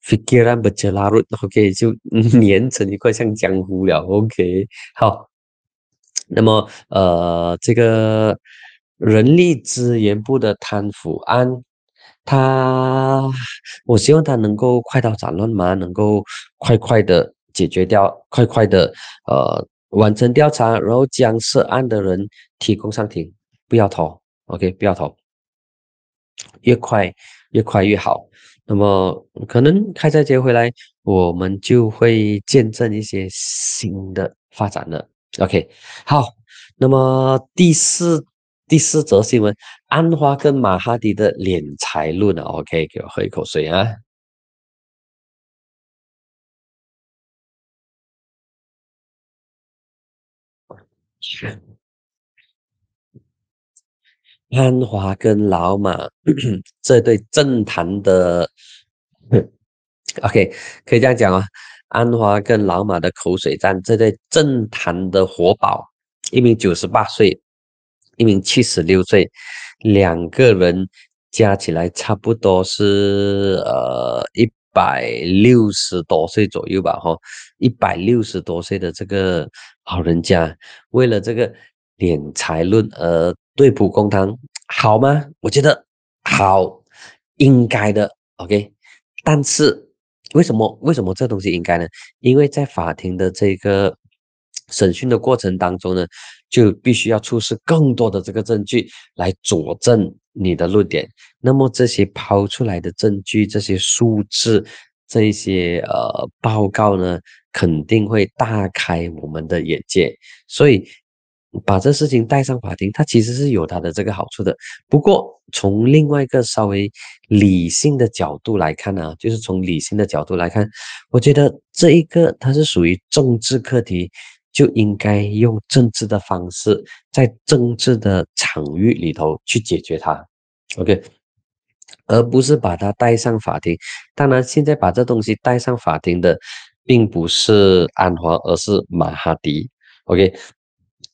Fikiran berlarut，OK，就 粘成一块像浆糊了，OK，好。那么，呃，这个人力资源部的贪腐案，他，我希望他能够快刀斩乱麻，能够快快的解决掉，快快的呃完成调查，然后将涉案的人提供上庭，不要逃，OK，不要逃，越快越快越好。那么可能开斋节回来，我们就会见证一些新的发展了。OK，好，那么第四。第四则新闻：安华跟马哈迪的敛财论啊。OK，给我喝一口水啊。安华跟老马 这对政坛的，OK，可以这样讲啊。安华跟老马的口水战，这对政坛的活宝，一名九十八岁。一名七十六岁，两个人加起来差不多是呃一百六十多岁左右吧，哈，一百六十多岁的这个老人家，为了这个敛财论而对簿公堂，好吗？我觉得好，应该的，OK。但是为什么为什么这东西应该呢？因为在法庭的这个。审讯的过程当中呢，就必须要出示更多的这个证据来佐证你的论点。那么这些抛出来的证据、这些数字、这些呃报告呢，肯定会大开我们的眼界。所以把这事情带上法庭，它其实是有它的这个好处的。不过从另外一个稍微理性的角度来看呢，就是从理性的角度来看，我觉得这一个它是属于政治课题。就应该用政治的方式，在政治的场域里头去解决它，OK，而不是把它带上法庭。当然，现在把这东西带上法庭的，并不是安华，而是马哈迪，OK，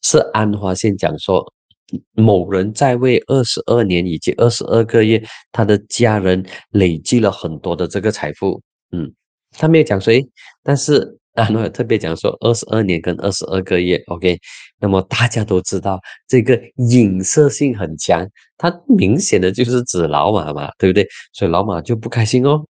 是安华先讲说，某人在位二十二年以及二十二个月，他的家人累积了很多的这个财富，嗯，他没有讲谁，但是。啊，那特别讲说二十二年跟二十二个月，OK，那么大家都知道这个隐射性很强，它明显的就是指老马嘛，对不对？所以老马就不开心哦，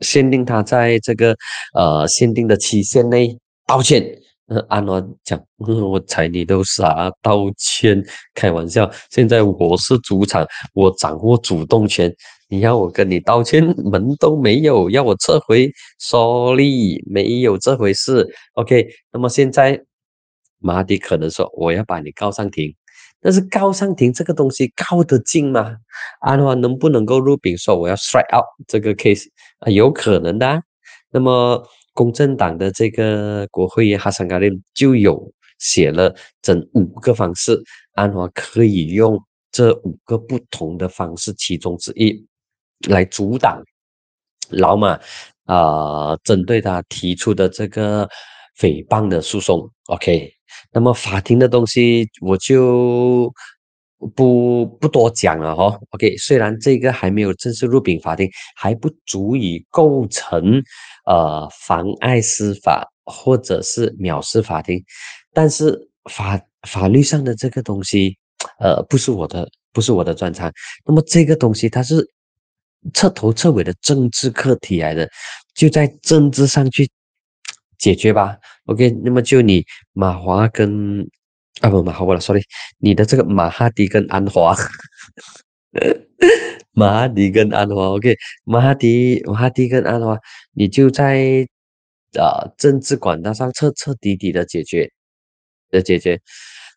限定他在这个呃限定的期限内道歉。那安华讲，我睬你都傻，道歉，开玩笑。现在我是主场，我掌握主动权。你要我跟你道歉，门都没有；要我撤回，sorry，没有这回事。OK，那么现在马迪可能说我要把你告上庭，但是告上庭这个东西告得进吗？安华能不能够入禀说我要甩 out 这个 case 啊？有可能的。那么公正党的这个国会议哈桑卡林就有写了整五个方式，安华可以用这五个不同的方式其中之一。来阻挡老马啊，针对他提出的这个诽谤的诉讼。OK，那么法庭的东西我就不不多讲了哈。OK，虽然这个还没有正式入禀法庭，还不足以构成呃妨碍司法或者是藐视法庭，但是法法律上的这个东西，呃，不是我的，不是我的专长。那么这个东西它是。彻头彻尾的政治课题来的，就在政治上去解决吧。OK，那么就你马华跟啊不马华了，sorry，你的这个马哈迪跟安华，马哈迪跟安华，OK，马哈迪马哈迪跟安华，你就在啊政治管道上彻彻底底的解决的解决，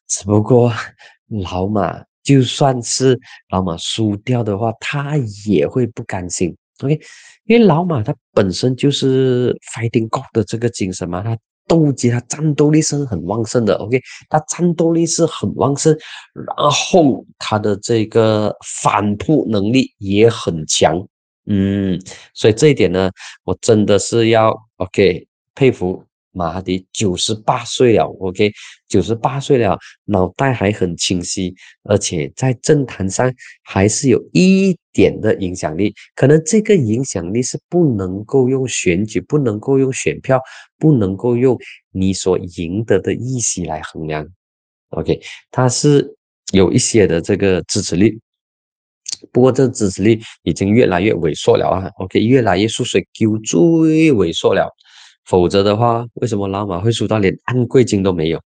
只不过老马。就算是老马输掉的话，他也会不甘心。OK，因为老马他本身就是 fighting God 的这个精神嘛，他斗鸡，它战斗力是很旺盛的。OK，它战斗力是很旺盛，然后它的这个反扑能力也很强。嗯，所以这一点呢，我真的是要 OK 佩服。马哈迪九十八岁了，OK，九十八岁了，脑袋还很清晰，而且在政坛上还是有一点的影响力。可能这个影响力是不能够用选举，不能够用选票，不能够用你所赢得的议席来衡量。OK，他是有一些的这个支持率。不过这支持力已经越来越萎缩了啊，OK，越来越缩水，就最萎缩了。否则的话，为什么老马会输到连按贵金都没有？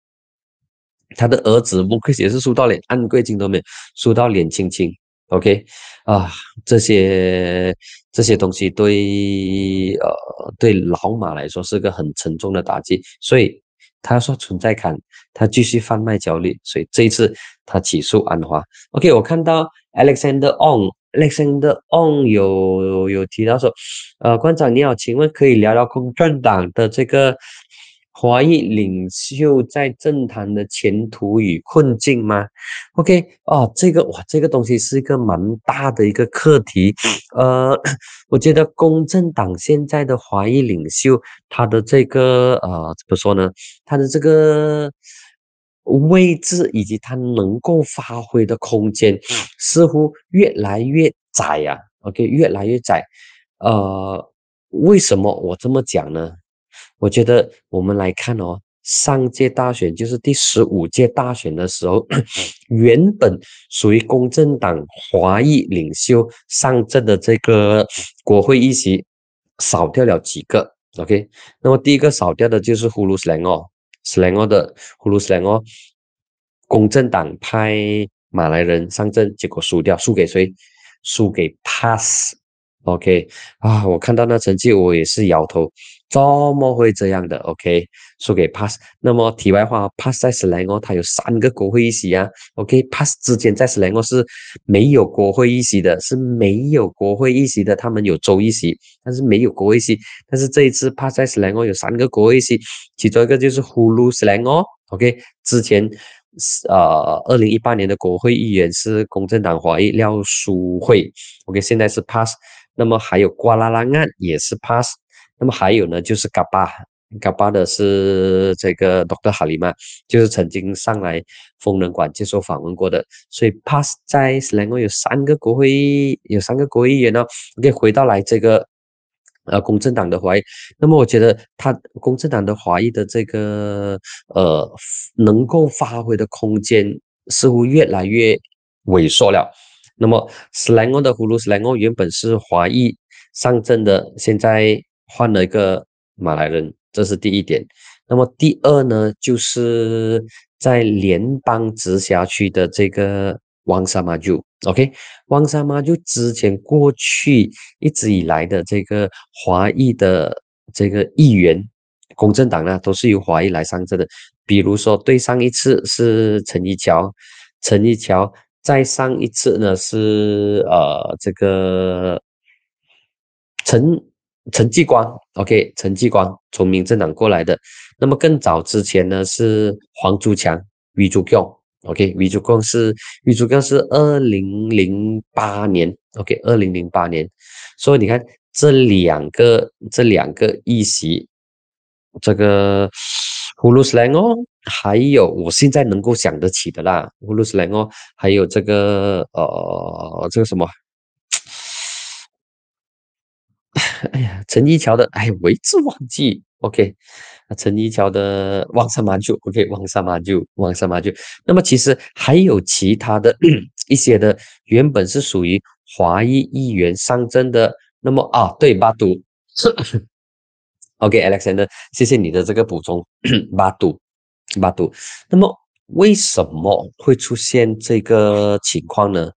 他的儿子穆克也是输到连按贵金都没有，输到脸青青。OK，啊，这些这些东西对呃对老马来说是个很沉重的打击，所以他说存在感，他继续贩卖焦虑，所以这一次他起诉安华。OK，我看到 Alexander On Alex the On 有有提到说，呃，馆长你好，请问可以聊聊公正党的这个？华裔领袖在政坛的前途与困境吗？OK，哦，这个哇，这个东西是一个蛮大的一个课题。呃，我觉得公正党现在的华裔领袖，他的这个呃怎么说呢？他的这个位置以及他能够发挥的空间，似乎越来越窄呀。OK，越来越窄。呃，为什么我这么讲呢？我觉得我们来看哦，上届大选就是第十五届大选的时候，原本属于公正党华裔领袖上阵的这个国会议席少掉了几个。OK，那么第一个少掉的就是呼噜斯兰哦，斯兰哦的呼噜斯兰哦，公正党派马来人上阵，结果输掉，输给谁？输给 Pass。OK，啊，我看到那成绩，我也是摇头。怎么会这样的？OK，输给 Pass。那么题外话，Pass 在 s l a n g 它有三个国会议席啊。OK，Pass 之前在 s l a n g 是没有国会议席的，是没有国会议席的。他们有州议席，但是没有国会议席。但是这一次 Pass 在 s l a n g 有三个国会议席，其中一个就是呼噜 s l a n g OK，之前呃，二零一八年的国会议员是公正党华裔廖淑慧。OK，现在是 Pass。那么还有瓜拉拉案也是 Pass。那么还有呢，就是嘎巴，嘎巴的是这个 Doctor 哈里曼，就是曾经上来疯人馆接受访问过的，所以 Pass 在斯兰国有三个国会，有三个国会议员呢。OK，回到来这个呃公正党的华裔，那么我觉得他公正党的华裔的这个呃能够发挥的空间似乎越来越萎缩了。那么斯兰国的葫芦斯兰国原本是华裔上阵的，现在。换了一个马来人，这是第一点。那么第二呢，就是在联邦直辖区的这个汪沙马就，OK，汪沙马就之前过去一直以来的这个华裔的这个议员，公正党呢都是由华裔来上阵的。比如说对上一次是陈一桥，陈一桥再上一次呢是呃这个陈。陈继光，OK，陈继光从民政党过来的。那么更早之前呢是黄竹强，V 竹强，OK，V 竹强是 V 竹强是二零零八年，OK，二零零八年。所以你看这两个这两个议席，这个呼鲁斯兰哦，还有我现在能够想得起的啦，呼鲁斯兰哦，还有这个呃这个什么。哎呀，陈一桥的，哎，我一直忘记。OK，陈一桥的旺沙马就 OK，旺沙马就旺沙马就。那么其实还有其他的 一些的，原本是属于华裔议员上阵的。那么啊，对，巴杜，OK，Alexander，谢谢你的这个补充，巴杜，巴杜。那么为什么会出现这个情况呢？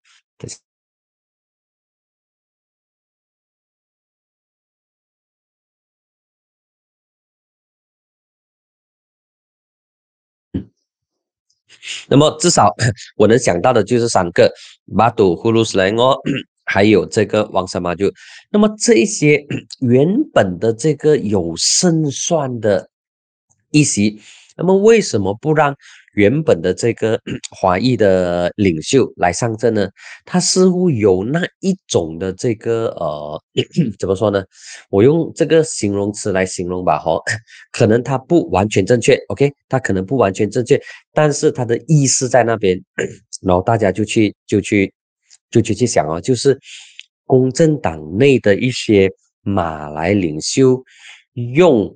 那么至少 我能想到的就是三个：巴杜、呼鲁斯莱哦，还有这个王沙马就。那么这一些 原本的这个有胜算的一席，那么为什么不让？原本的这个 华裔的领袖来上阵呢，他似乎有那一种的这个呃，怎么说呢？我用这个形容词来形容吧，哈，可能他不完全正确，OK，他可能不完全正确，但是他的意思在那边，然后大家就去就去就去去想哦，就是公正党内的一些马来领袖用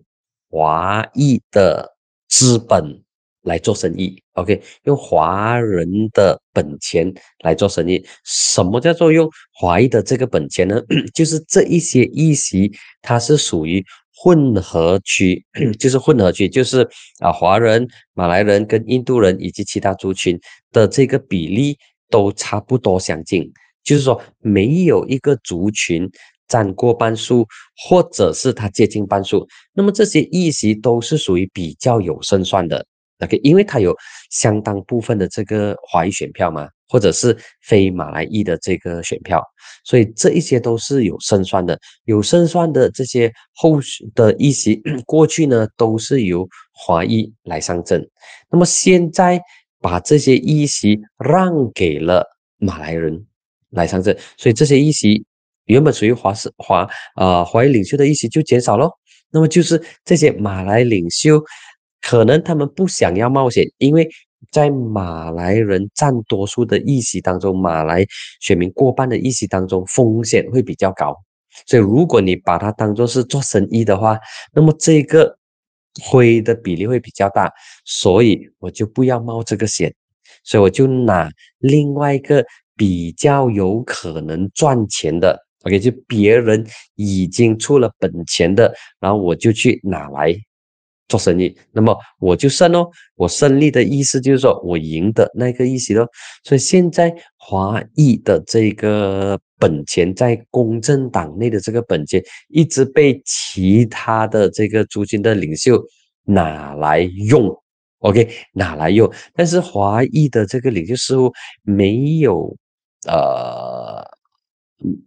华裔的资本。来做生意，OK，用华人的本钱来做生意。什么叫做用华裔的这个本钱呢？就是这一些议席，它是属于混合区，就是混合区，就是啊，华人、马来人跟印度人以及其他族群的这个比例都差不多相近，就是说没有一个族群占过半数，或者是它接近半数。那么这些议席都是属于比较有胜算的。OK，因为它有相当部分的这个华裔选票嘛，或者是非马来裔的这个选票，所以这一些都是有胜算的。有胜算的这些后的议席，过去呢都是由华裔来上阵，那么现在把这些议席让给了马来人来上阵，所以这些议席原本属于华是华啊华裔领袖的议席就减少了。那么就是这些马来领袖。可能他们不想要冒险，因为在马来人占多数的议席当中，马来选民过半的议席当中，风险会比较高。所以，如果你把它当做是做生意的话，那么这个亏的比例会比较大。所以我就不要冒这个险，所以我就拿另外一个比较有可能赚钱的，OK，就别人已经出了本钱的，然后我就去拿来。做生意，那么我就胜哦。我胜利的意思就是说我赢的那个意思咯。所以现在华裔的这个本钱在公正党内的这个本钱，一直被其他的这个族群的领袖拿来用。OK，拿来用，但是华裔的这个领袖似乎没有呃。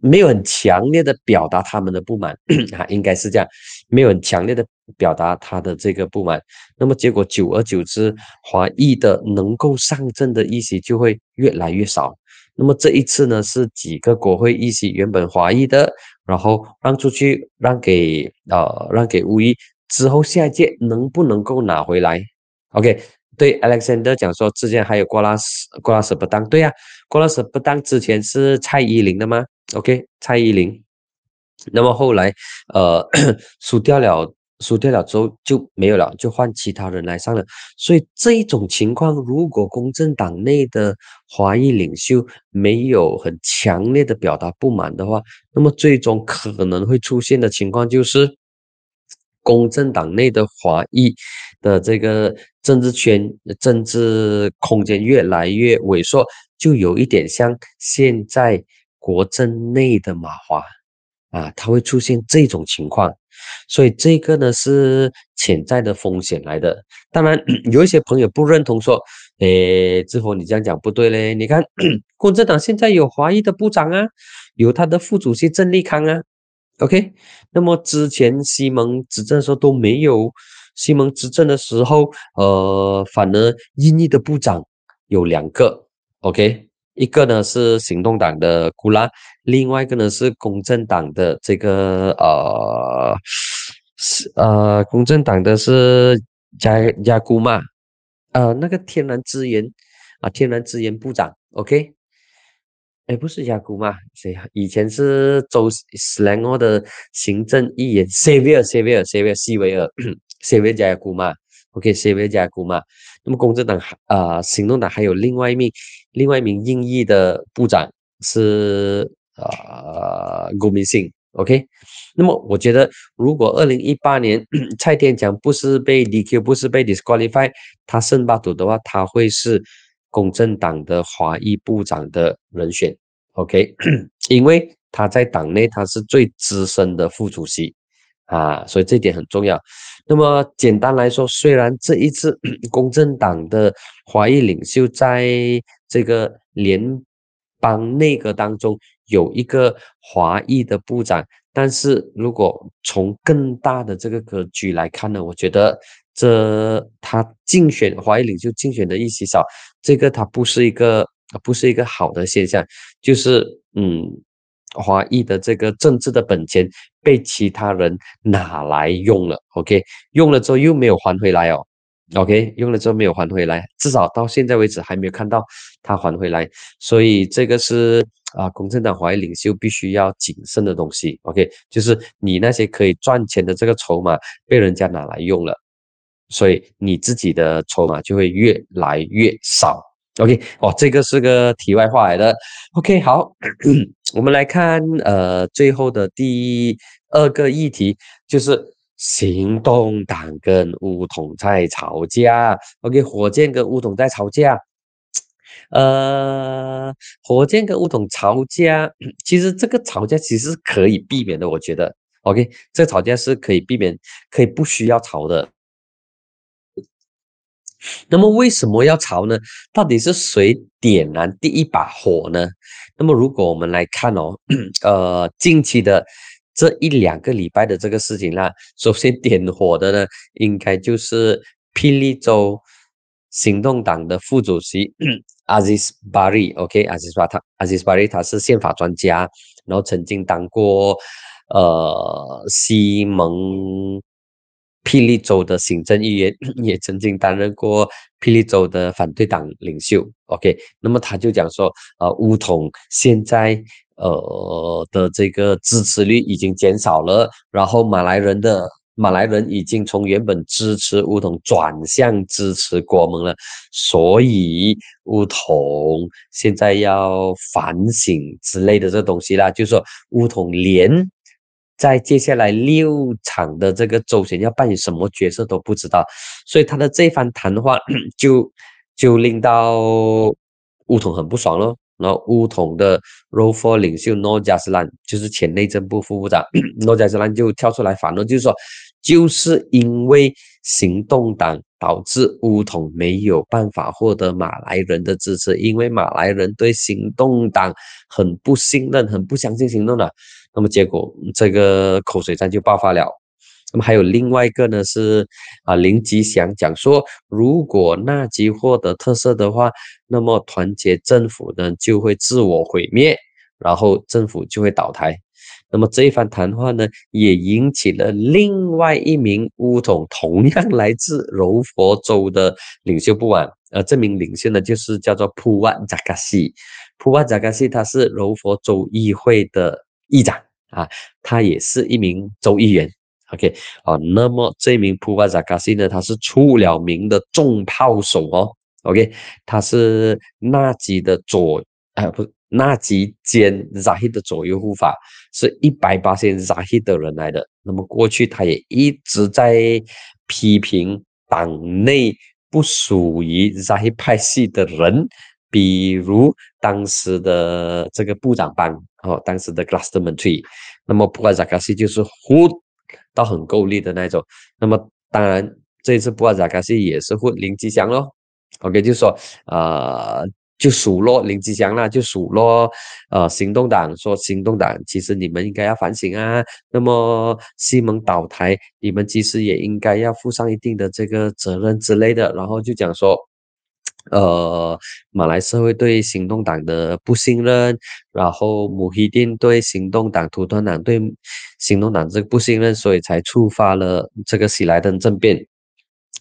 没有很强烈的表达他们的不满 啊，应该是这样，没有很强烈的表达他的这个不满。那么结果久而久之，华裔的能够上阵的议席就会越来越少。那么这一次呢，是几个国会议席原本华裔的，然后让出去，让给呃让给乌裔之后，下一届能不能够拿回来？OK，对，Alexander 讲说之前还有郭拉斯郭拉斯不当，对呀，郭拉斯不当之前是蔡依林的吗？OK，蔡依林，那么后来，呃，输掉了，输掉了之后就没有了，就换其他人来上了。所以这一种情况，如果公正党内的华裔领袖没有很强烈的表达不满的话，那么最终可能会出现的情况就是，公正党内的华裔的这个政治圈、政治空间越来越萎缩，就有一点像现在。国政内的马华啊，它会出现这种情况，所以这个呢是潜在的风险来的。当然，有一些朋友不认同，说：“诶，志宏，你这样讲不对嘞。你看，共产党现在有华裔的部长啊，有他的副主席郑立康啊。OK，那么之前西蒙执政的时候都没有，西蒙执政的时候，呃，反而印尼的部长有两个。OK。一个呢是行动党的古拉，另外一个呢是公正党的这个呃是呃公正党的是加加古嘛，呃那个天然资源啊天然资源部长，OK，哎不是加古嘛，谁啊？以前是周斯兰奥的行政议员 s a v i o r s a v i o r s a v i o r 西维尔 s a v i o r 加古嘛。OK，C V 加古嘛，那么公正党啊，行动党还有另外一名，另外一名英裔的部长是啊，郭明信。OK，那么我觉得，如果二零一八年蔡天强不是被 DQ，不是被 disqualify，他胜巴赌的话，他会是公正党的华裔部长的人选。OK，因为他在党内他是最资深的副主席。啊，所以这点很重要。那么简单来说，虽然这一次 公正党的华裔领袖在这个联邦内阁当中有一个华裔的部长，但是如果从更大的这个格局来看呢，我觉得这他竞选华裔领袖竞选的一席少，这个他不是一个不是一个好的现象，就是嗯。华裔的这个政治的本钱被其他人拿来用了，OK，用了之后又没有还回来哦，OK，用了之后没有还回来，至少到现在为止还没有看到他还回来，所以这个是啊，共产党华裔领袖必须要谨慎的东西，OK，就是你那些可以赚钱的这个筹码被人家拿来用了。所以你自己的筹码就会越来越少。OK，哦，这个是个题外话来的。OK，好，我们来看呃最后的第二个议题，就是行动党跟乌统在吵架。OK，火箭跟乌统在吵架。呃，火箭跟乌统吵架，其实这个吵架其实是可以避免的，我觉得。OK，这个吵架是可以避免，可以不需要吵的。那么为什么要吵呢？到底是谁点燃第一把火呢？那么如果我们来看哦，呃，近期的这一两个礼拜的这个事情啦，首先点火的呢，应该就是霹雳州行动党的副主席阿兹斯巴里。OK，阿兹巴他阿兹巴里他是宪法专家，然后曾经当过呃西蒙。霹雳州的行政议员 也曾经担任过霹雳州的反对党领袖。OK，那么他就讲说，呃，乌统现在呃的这个支持率已经减少了，然后马来人的马来人已经从原本支持乌统转向支持国盟了，所以乌统现在要反省之类的这东西啦，就说乌统连。在接下来六场的这个周选要扮演什么角色都不知道，所以他的这番谈话 就就令到乌统很不爽咯。然后乌统的 r o l for 领袖诺加斯兰就是前内政部副部长 诺加斯兰就跳出来反论，就是说就是因为行动党导致乌统没有办法获得马来人的支持，因为马来人对行动党很不信任，很不相信行动党。那么结果这个口水战就爆发了。那么还有另外一个呢，是啊林吉祥讲说，如果纳吉获得特色的话，那么团结政府呢就会自我毁灭，然后政府就会倒台。那么这一番谈话呢，也引起了另外一名乌统，同样来自柔佛州的领袖不满。而这名领袖呢，就是叫做普瓦扎卡西。普瓦扎卡西他是柔佛州议会的。议长啊，他也是一名州议员。OK，哦，那么这名普瓦扎卡西呢，他是出了名的重炮手哦。OK，他是纳吉的左啊，不，纳吉兼扎希的左右护法，是一百八千扎希的人来的。那么过去他也一直在批评党内不属于扎希派系的人。比如当时的这个部长班哦，当时的 Glassman 那么布瓦扎卡西就是呼到很够力的那种。那么当然这一次布瓦扎卡西也是呼林吉祥咯。OK，就说呃，就数落林吉祥啦，就数落呃行动党，说行动党其实你们应该要反省啊。那么西蒙倒台，你们其实也应该要负上一定的这个责任之类的。然后就讲说。呃，马来社会对行动党的不信任，然后穆希丁对行动党、土团党对行动党这个不信任，所以才触发了这个喜来登政变。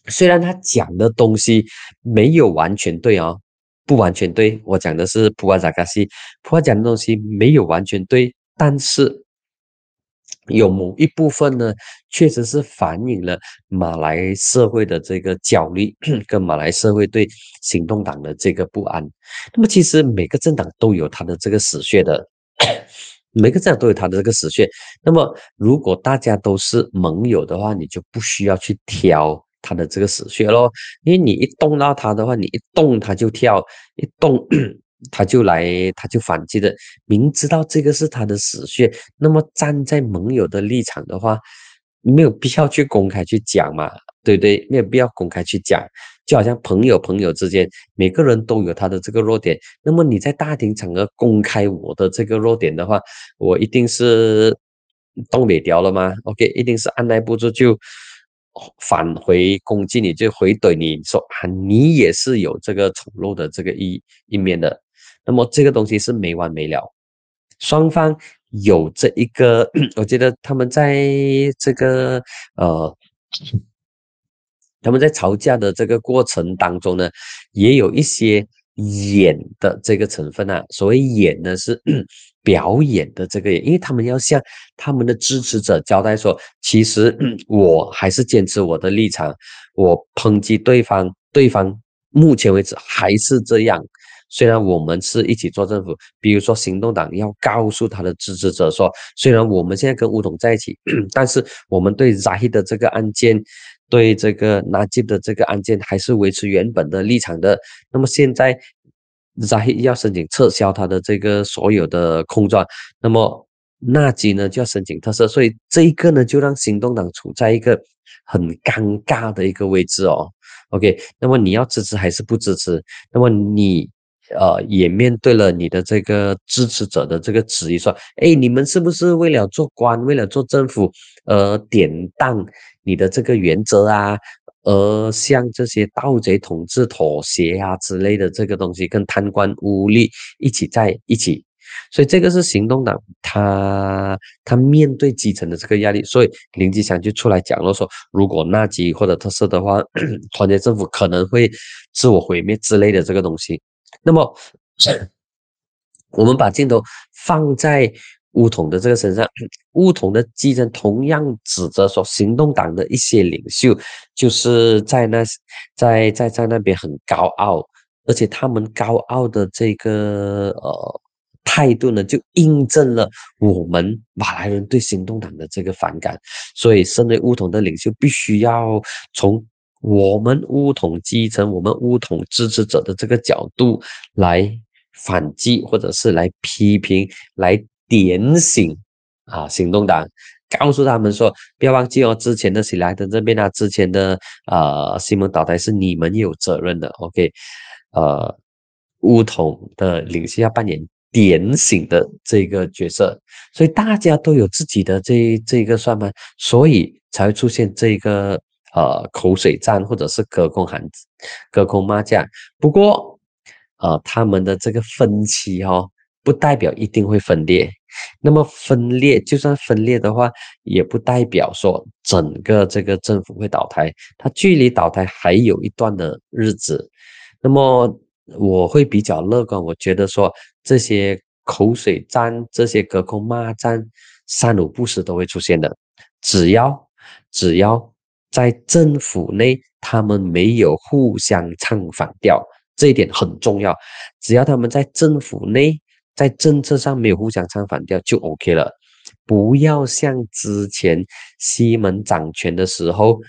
虽然他讲的东西没有完全对哦，不完全对，我讲的是普瓦扎卡西，普瓦讲的东西没有完全对，但是。有某一部分呢，确实是反映了马来社会的这个焦虑，跟马来社会对行动党的这个不安。那么，其实每个政党都有他的这个死穴的，每个政党都有他的这个死穴。那么，如果大家都是盟友的话，你就不需要去挑他的这个死穴咯，因为你一动到他的话，你一动他就跳，一动。他就来，他就反击的，明知道这个是他的死穴，那么站在盟友的立场的话，没有必要去公开去讲嘛，对不对？没有必要公开去讲，就好像朋友朋友之间，每个人都有他的这个弱点，那么你在大庭场合公开我的这个弱点的话，我一定是东北掉了吗？OK，一定是按耐不住就。返回攻击你，就回怼你说啊，你也是有这个丑陋的这个一一面的。那么这个东西是没完没了，双方有这一个，我觉得他们在这个呃，他们在吵架的这个过程当中呢，也有一些演的这个成分啊。所谓演呢，是 表演的这个，因为他们要向他们的支持者交代说，其实 我还是坚持我的立场，我抨击对方，对方目前为止还是这样。虽然我们是一起做政府，比如说行动党要告诉他的支持者说，虽然我们现在跟乌统在一起，但是我们对扎希的这个案件，对这个 Najib 的这个案件还是维持原本的立场的。那么现在扎希要申请撤销他的这个所有的控状，那么纳吉呢就要申请特赦，所以这一个呢就让行动党处在一个很尴尬的一个位置哦。OK，那么你要支持还是不支持？那么你。呃，也面对了你的这个支持者的这个质疑，说：“哎，你们是不是为了做官，为了做政府，呃，典当你的这个原则啊，而向这些盗贼统治妥协啊之类的这个东西，跟贪官污吏一起在一起？所以这个是行动党，他他面对基层的这个压力，所以林吉祥就出来讲了，说如果纳吉或者特色的话，团结政府可能会自我毁灭之类的这个东西。”那么，我们把镜头放在乌统的这个身上，乌统的基层同样指责说，行动党的一些领袖就是在那在在在那边很高傲，而且他们高傲的这个呃态度呢，就印证了我们马来人对行动党的这个反感。所以，身为乌统的领袖，必须要从。我们乌统基层，我们乌统支持者的这个角度来反击，或者是来批评、来点醒啊，行动党，告诉他们说，不要忘记哦，之前的喜来登这边啊，之前的啊西蒙倒台是你们有责任的。OK，呃，乌统的领袖要扮演点醒的这个角色，所以大家都有自己的这这个算盘，所以才会出现这个。呃，口水战或者是隔空喊、隔空骂架。不过，呃，他们的这个分歧哦，不代表一定会分裂。那么分裂，就算分裂的话，也不代表说整个这个政府会倒台。它距离倒台还有一段的日子。那么我会比较乐观，我觉得说这些口水战、这些隔空骂战，三五不时都会出现的。只要，只要。在政府内，他们没有互相唱反调，这一点很重要。只要他们在政府内，在政策上没有互相唱反调，就 OK 了。不要像之前西门掌权的时候，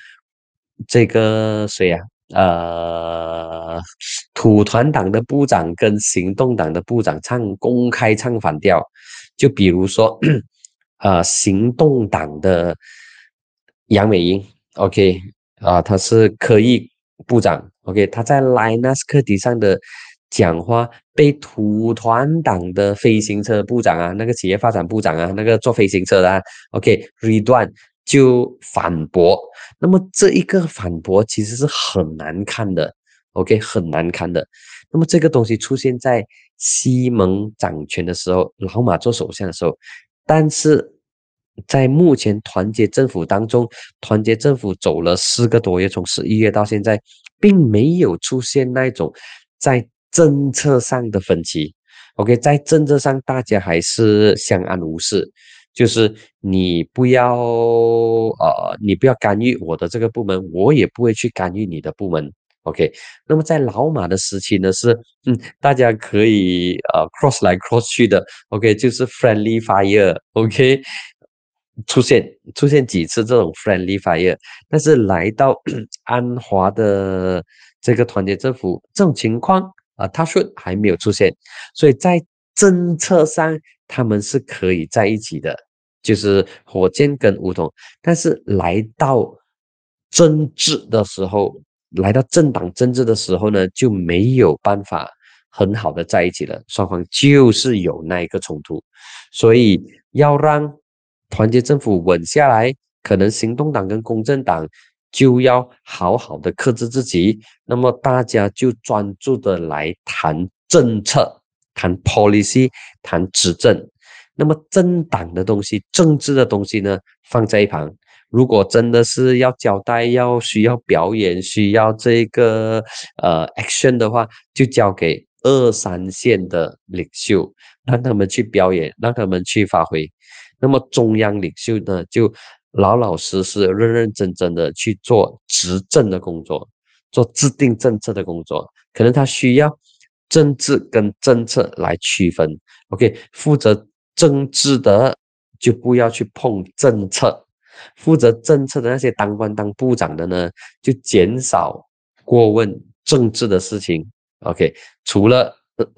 这个谁呀？呃，土团党的部长跟行动党的部长唱公开唱反调。就比如说，呃，行动党的杨美英。OK，啊，他是科艺部长。OK，他在莱纳斯课题上的讲话被土团党的飞行车部长啊，那个企业发展部长啊，那个做飞行车的，OK，Redwan 就反驳。那么这一个反驳其实是很难看的，OK，很难看的。那么这个东西出现在西蒙掌权的时候，老马做首相的时候，但是。在目前团结政府当中，团结政府走了四个多月，从十一月到现在，并没有出现那种在政策上的分歧。OK，在政策上大家还是相安无事，就是你不要呃，你不要干预我的这个部门，我也不会去干预你的部门。OK，那么在老马的时期呢，是嗯，大家可以呃 cross 来 cross 去的。OK，就是 friendly fire。OK。出现出现几次这种 friendly fire，但是来到 安华的这个团结政府这种情况啊，他说还没有出现，所以在政策上他们是可以在一起的，就是火箭跟梧桐，但是来到政治的时候，来到政党政治的时候呢，就没有办法很好的在一起了，双方就是有那一个冲突，所以要让。团结政府稳下来，可能行动党跟公正党就要好好的克制自己。那么大家就专注的来谈政策、谈 policy、谈执政。那么政党的东西、政治的东西呢，放在一旁。如果真的是要交代、要需要表演、需要这个呃 action 的话，就交给二三线的领袖，让他们去表演，让他们去发挥。那么中央领袖呢，就老老实实、认认真真的去做执政的工作，做制定政策的工作。可能他需要政治跟政策来区分。OK，负责政治的就不要去碰政策，负责政策的那些当官当部长的呢，就减少过问政治的事情。OK，除了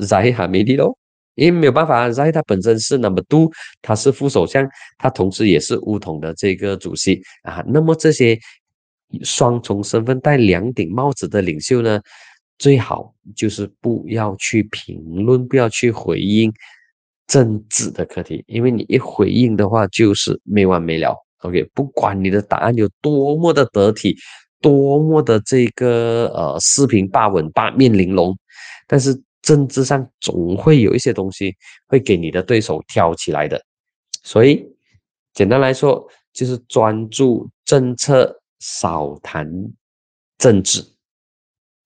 在哈梅利咯，因为没有办法，在他本身是那么多，他是副首相，他同时也是乌统的这个主席啊。那么这些双重身份、戴两顶帽子的领袖呢，最好就是不要去评论，不要去回应政治的课题，因为你一回应的话，就是没完没了。OK，不管你的答案有多么的得体。多么的这个呃四平八稳八面玲珑，但是政治上总会有一些东西会给你的对手挑起来的，所以简单来说就是专注政策，少谈政治，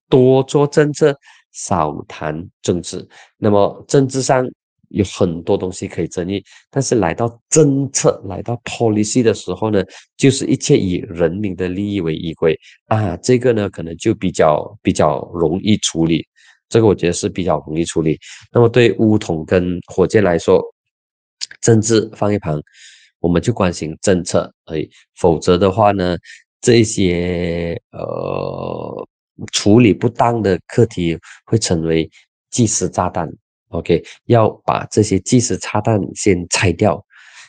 多做政策，少谈政治。那么政治上。有很多东西可以争议，但是来到政策、来到 policy 的时候呢，就是一切以人民的利益为依归啊，这个呢可能就比较比较容易处理，这个我觉得是比较容易处理。那么对乌统跟火箭来说，政治放一旁，我们就关心政策而已，否则的话呢，这些呃处理不当的课题会成为计时炸弹。OK，要把这些计时炸弹先拆掉，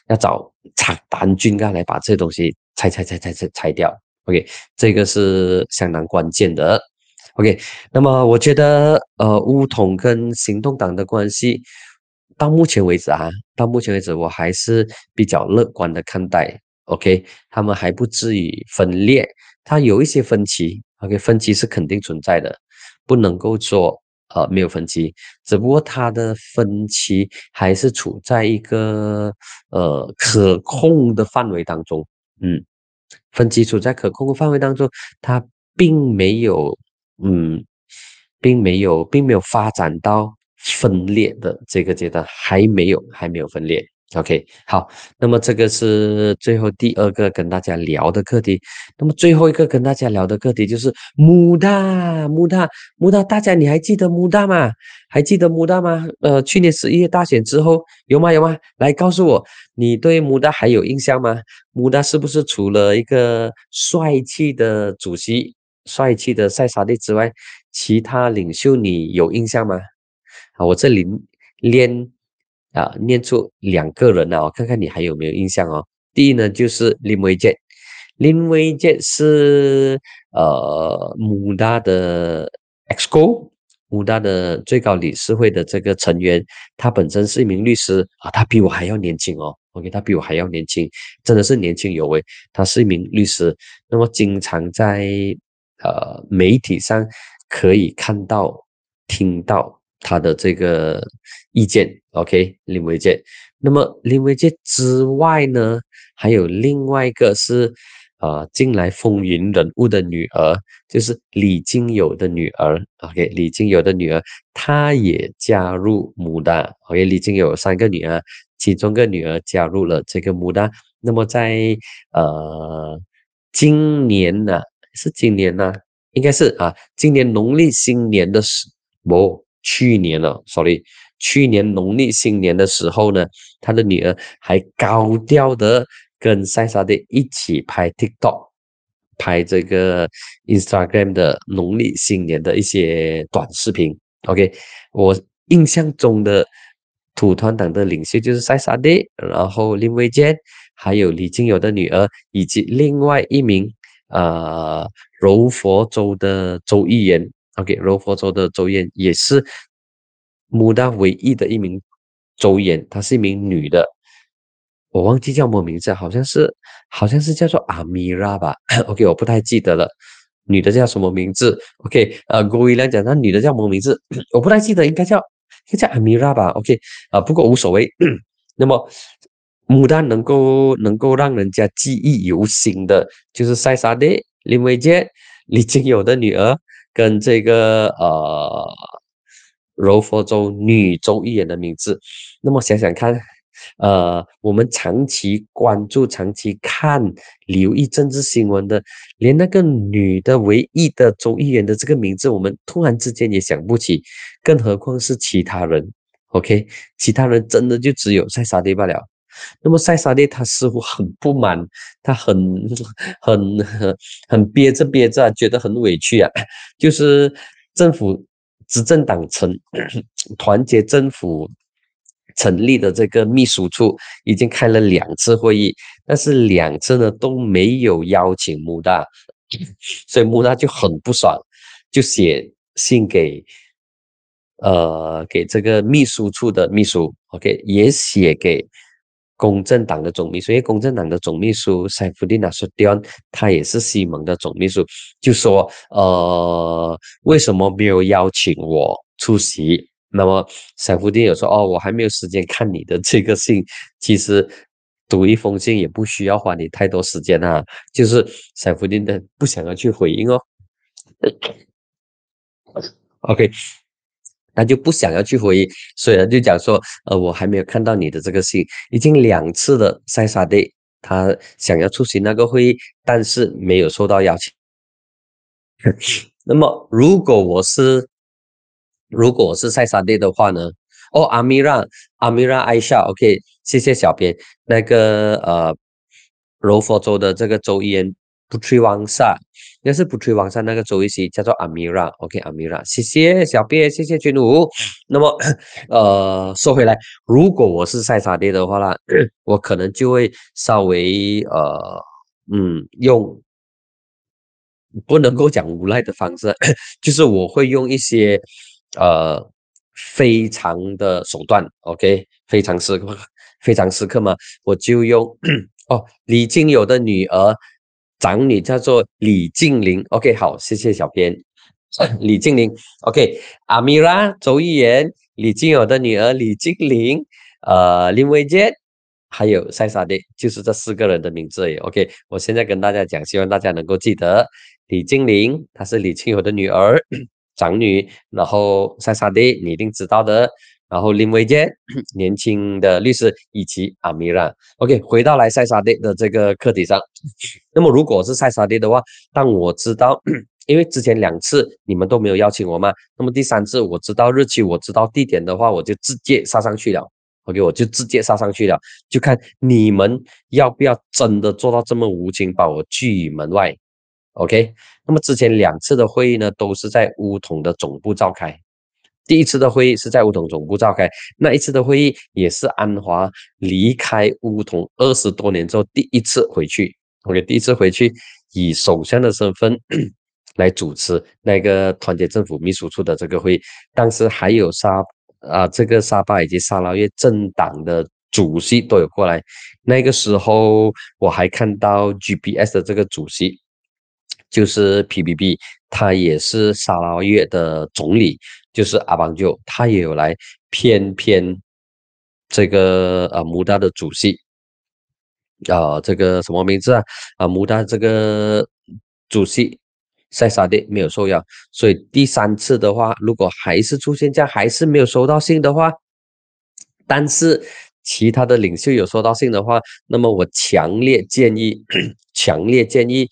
要找拆弹军啊来把这东西拆拆拆拆拆拆掉。OK，这个是相当关键的。OK，那么我觉得呃，乌统跟行动党的关系到目前为止啊，到目前为止我还是比较乐观的看待。OK，他们还不至于分裂，它有一些分歧。OK，分歧是肯定存在的，不能够说。呃，没有分歧，只不过它的分歧还是处在一个呃可控的范围当中。嗯，分歧处在可控的范围当中，它并没有，嗯，并没有，并没有发展到分裂的这个阶段，还没有，还没有分裂。OK，好，那么这个是最后第二个跟大家聊的课题。那么最后一个跟大家聊的课题就是穆大，穆大，穆大，大家你还记得穆大吗？还记得穆大吗？呃，去年十一月大选之后有吗？有吗？来告诉我，你对穆大还有印象吗？穆大是不是除了一个帅气的主席、帅气的塞萨蒂之外，其他领袖你有印象吗？啊，我这里念。啊，念出两个人啊，我看看你还有没有印象哦。第一呢，就是林威杰，林威杰是呃穆大的 exco，穆大的最高理事会的这个成员，他本身是一名律师啊，他比我还要年轻哦。OK，他比我还要年轻，真的是年轻有为。他是一名律师，那么经常在呃媒体上可以看到、听到。他的这个意见，OK，林维杰。那么林维杰之外呢，还有另外一个是，呃，近来风云人物的女儿，就是李金友的女儿，OK，李金友的女儿，她也加入牡丹，OK，李金友三个女儿，其中个女儿加入了这个牡丹。那么在呃今年呢，是今年呢，应该是啊，今年农历新年的时，不。去年了，sorry，去年农历新年的时候呢，他的女儿还高调的跟塞萨蒂一起拍 TikTok，拍这个 Instagram 的农历新年的一些短视频。OK，我印象中的土团党的领袖就是塞萨蒂，然后林维坚，还有李金友的女儿，以及另外一名呃柔佛州的州议员。OK，柔佛州的州议员也是穆大唯一的一名州议员，她是一名女的，我忘记叫什么名字，好像是好像是叫做阿米拉吧。OK，我不太记得了，女的叫什么名字？OK，呃，郭一亮讲那女的叫什么名字？我不太记得，应该叫应该叫阿米拉吧。OK，啊，不过无所谓。那么牡丹能够能够让人家记忆犹新的，就是塞萨蒂林维杰李金友的女儿。跟这个呃柔佛州女州议员的名字。那么想想看，呃，我们长期关注、长期看、留意政治新闻的，连那个女的唯一的州议员的这个名字，我们突然之间也想不起，更何况是其他人。OK，其他人真的就只有塞沙迪罢了。那么塞沙迪他似乎很不满，他很很很憋着憋着，觉得很委屈啊。就是政府执政党成团结政府成立的这个秘书处已经开了两次会议，但是两次呢都没有邀请穆大，所以穆大就很不爽，就写信给。呃，给这个秘书处的秘书，OK，也写给公正党的总秘书，因为公正党的总秘书塞夫蒂纳说迪安，他也是西蒙的总秘书，就说，呃，为什么没有邀请我出席？那么塞夫丁有说，哦，我还没有时间看你的这个信，其实读一封信也不需要花你太多时间啊，就是塞夫丁的不想要去回应哦，OK。他就不想要去回，所以他就讲说，呃，我还没有看到你的这个信，已经两次的。塞萨蒂他想要出席那个会议，但是没有收到邀请。那么，如果我是，如果我是塞萨蒂的话呢？哦，阿米拉，阿米拉艾夏，OK，谢谢小编。那个呃，柔佛州的这个州议员。不吹王萨，应该是不吹王萨那个周易席叫做阿米拉，OK，阿米拉，谢谢小编，谢谢君武。那么，呃，说回来，如果我是赛萨爹的话啦，我可能就会稍微呃，嗯，用不能够讲无赖的方式，就是我会用一些呃非常的手段，OK，非常时刻，非常时刻嘛，我就用 哦，李金友的女儿。长女叫做李静玲，OK，好，谢谢小编。李静玲，OK，阿米拉周议员，李静友的女儿李静玲，呃，林伟杰，还有塞萨迪，就是这四个人的名字而已。OK，我现在跟大家讲，希望大家能够记得李静玲，她是李庆友的女儿，长女，然后塞萨迪你一定知道的。然后林维杰，年轻的律师，以及阿米拉。OK，回到来塞沙迪的这个课题上。那么，如果是塞沙迪的话，当我知道，因为之前两次你们都没有邀请我嘛，那么第三次我知道日期，我知道地点的话，我就直接杀上去了。OK，我就直接杀上去了，就看你们要不要真的做到这么无情，把我拒于门外。OK，那么之前两次的会议呢，都是在乌统的总部召开。第一次的会议是在乌统总部召开，那一次的会议也是安华离开乌统二十多年之后第一次回去。OK，第一次回去以首相的身份 来主持那个团结政府秘书处的这个会议，当时还有沙啊这个沙巴以及沙拉越政党的主席都有过来。那个时候我还看到 GPS 的这个主席就是 PBB，他也是沙捞越的总理。就是阿邦舅，他也有来，偏偏这个呃穆达的主席，啊，这个什么名字啊？啊，穆达这个主席塞萨蒂没有受邀，所以第三次的话，如果还是出现这样，还是没有收到信的话，但是其他的领袖有收到信的话，那么我强烈建议，强烈建议，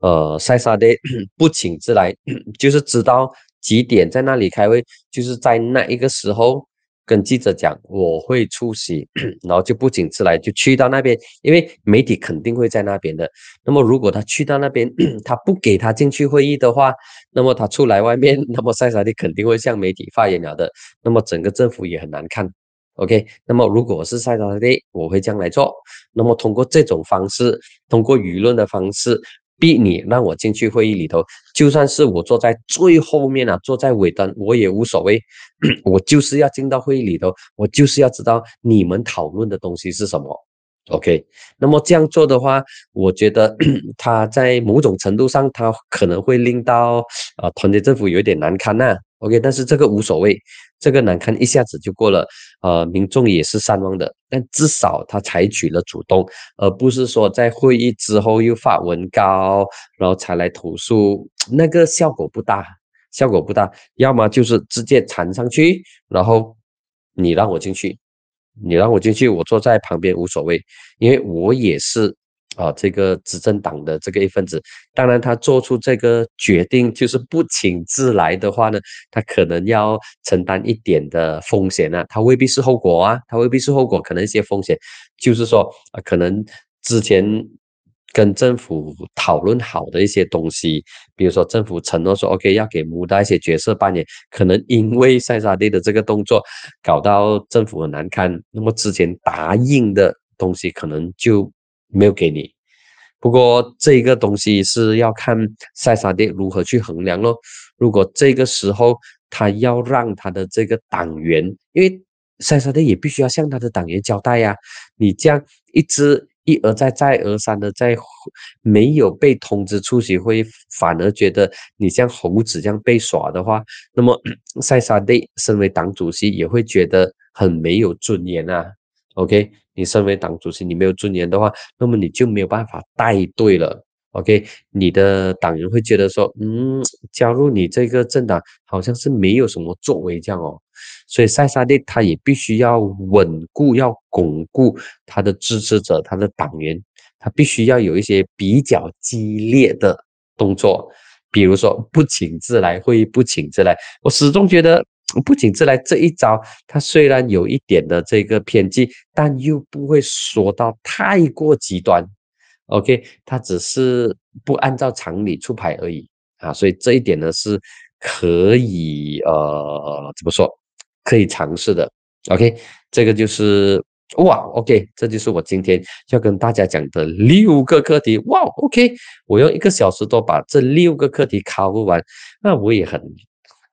呃，塞萨蒂不请自来，就是知道。几点在那里开会？就是在那一个时候跟记者讲我会出席，然后就不请自来，就去到那边，因为媒体肯定会在那边的。那么如果他去到那边，他不给他进去会议的话，那么他出来外面，那么塞萨蒂肯定会向媒体发言了的。那么整个政府也很难看。OK，那么如果是塞萨蒂，我会这样来做。那么通过这种方式，通过舆论的方式。逼你让我进去会议里头，就算是我坐在最后面啊，坐在尾端，我也无所谓。我就是要进到会议里头，我就是要知道你们讨论的东西是什么。OK，那么这样做的话，我觉得 他在某种程度上，他可能会令到啊团结政府有点难堪呐。OK，但是这个无所谓。这个难堪一下子就过了，呃，民众也是善忘的，但至少他采取了主动，而不是说在会议之后又发文告，然后才来投诉，那个效果不大，效果不大；要么就是直接缠上去，然后你让我进去，你让我进去，我坐在旁边无所谓，因为我也是。啊，这个执政党的这个一份子，当然他做出这个决定就是不请自来的话呢，他可能要承担一点的风险啊，他未必是后果啊，他未必是后果，可能一些风险，就是说啊，可能之前跟政府讨论好的一些东西，比如说政府承诺说 OK 要给穆达一些角色扮演，可能因为塞萨蒂的这个动作搞到政府很难堪，那么之前答应的东西可能就。没有给你，不过这个东西是要看塞萨蒂如何去衡量咯。如果这个时候他要让他的这个党员，因为塞萨蒂也必须要向他的党员交代呀。你这样一直一而再再而三的在没有被通知出席会，反而觉得你像猴子这样被耍的话，那么 塞萨蒂身为党主席也会觉得很没有尊严啊。OK。你身为党主席，你没有尊严的话，那么你就没有办法带队了。OK，你的党员会觉得说，嗯，加入你这个政党好像是没有什么作为这样哦。所以塞萨蒂他也必须要稳固、要巩固他的支持者、他的党员，他必须要有一些比较激烈的动作，比如说不请自来，会议不请自来。我始终觉得。不请自来这一招，他虽然有一点的这个偏激，但又不会说到太过极端。OK，他只是不按照常理出牌而已啊，所以这一点呢是可以呃怎么说，可以尝试的。OK，这个就是哇，OK，这就是我今天要跟大家讲的六个课题。哇，OK，我用一个小时多把这六个课题考不完，那我也很。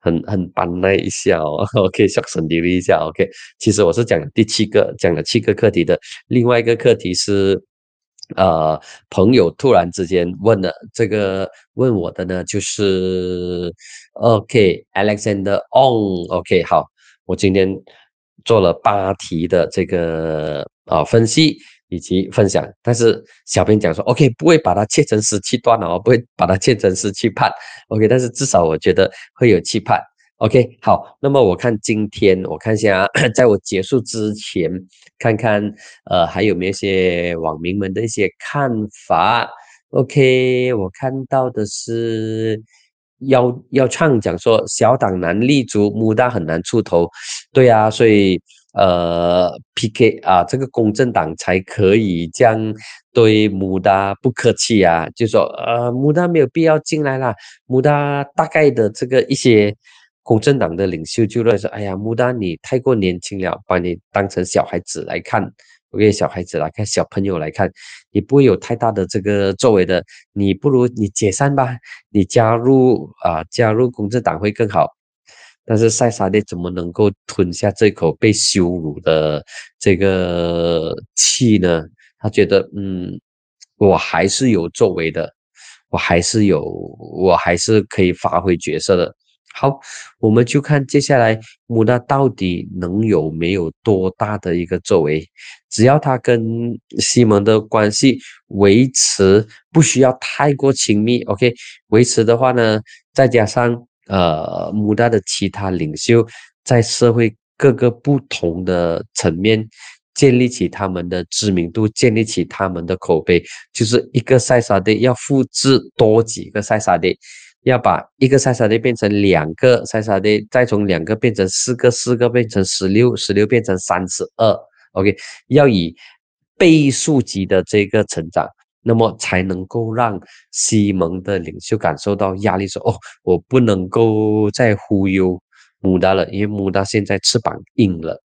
很很搬那一下哦，OK，小声留意一下，OK。其实我是讲第七个，讲了七个课题的。另外一个课题是，呃，朋友突然之间问了这个问我的呢，就是 OK，Alexander On，OK，好，我今天做了八题的这个啊分析。以及分享，但是小编讲说，OK，不会把它切成十七段哦，不会把它切成十七判 o k 但是至少我觉得会有期盼 o k 好，那么我看今天，我看一下，在我结束之前，看看呃还有没有一些网民们的一些看法，OK，我看到的是要要唱讲说小党难立足，穆大很难出头，对啊，所以。呃，P.K. 啊，这个公正党才可以这样对穆大不客气啊，就说呃，穆大没有必要进来啦。穆大大概的这个一些公正党的领袖就认为说，哎呀，穆大你太过年轻了，把你当成小孩子来看，OK，小孩子来看，小朋友来看，你不会有太大的这个作为的，你不如你解散吧，你加入啊，加入公正党会更好。但是塞萨利怎么能够吞下这口被羞辱的这个气呢？他觉得，嗯，我还是有作为的，我还是有，我还是可以发挥角色的。好，我们就看接下来穆达到底能有没有多大的一个作为。只要他跟西蒙的关系维持，不需要太过亲密，OK，维持的话呢，再加上。呃，穆达的其他领袖在社会各个不同的层面建立起他们的知名度，建立起他们的口碑，就是一个塞萨蒂要复制多几个塞萨蒂，要把一个塞萨蒂变成两个塞萨蒂，再从两个变成四个，四个变成十六，十六变成三十二，OK，要以倍数级的这个成长。那么才能够让西蒙的领袖感受到压力，说：“哦，我不能够再忽悠穆达了，因为穆达现在翅膀硬了。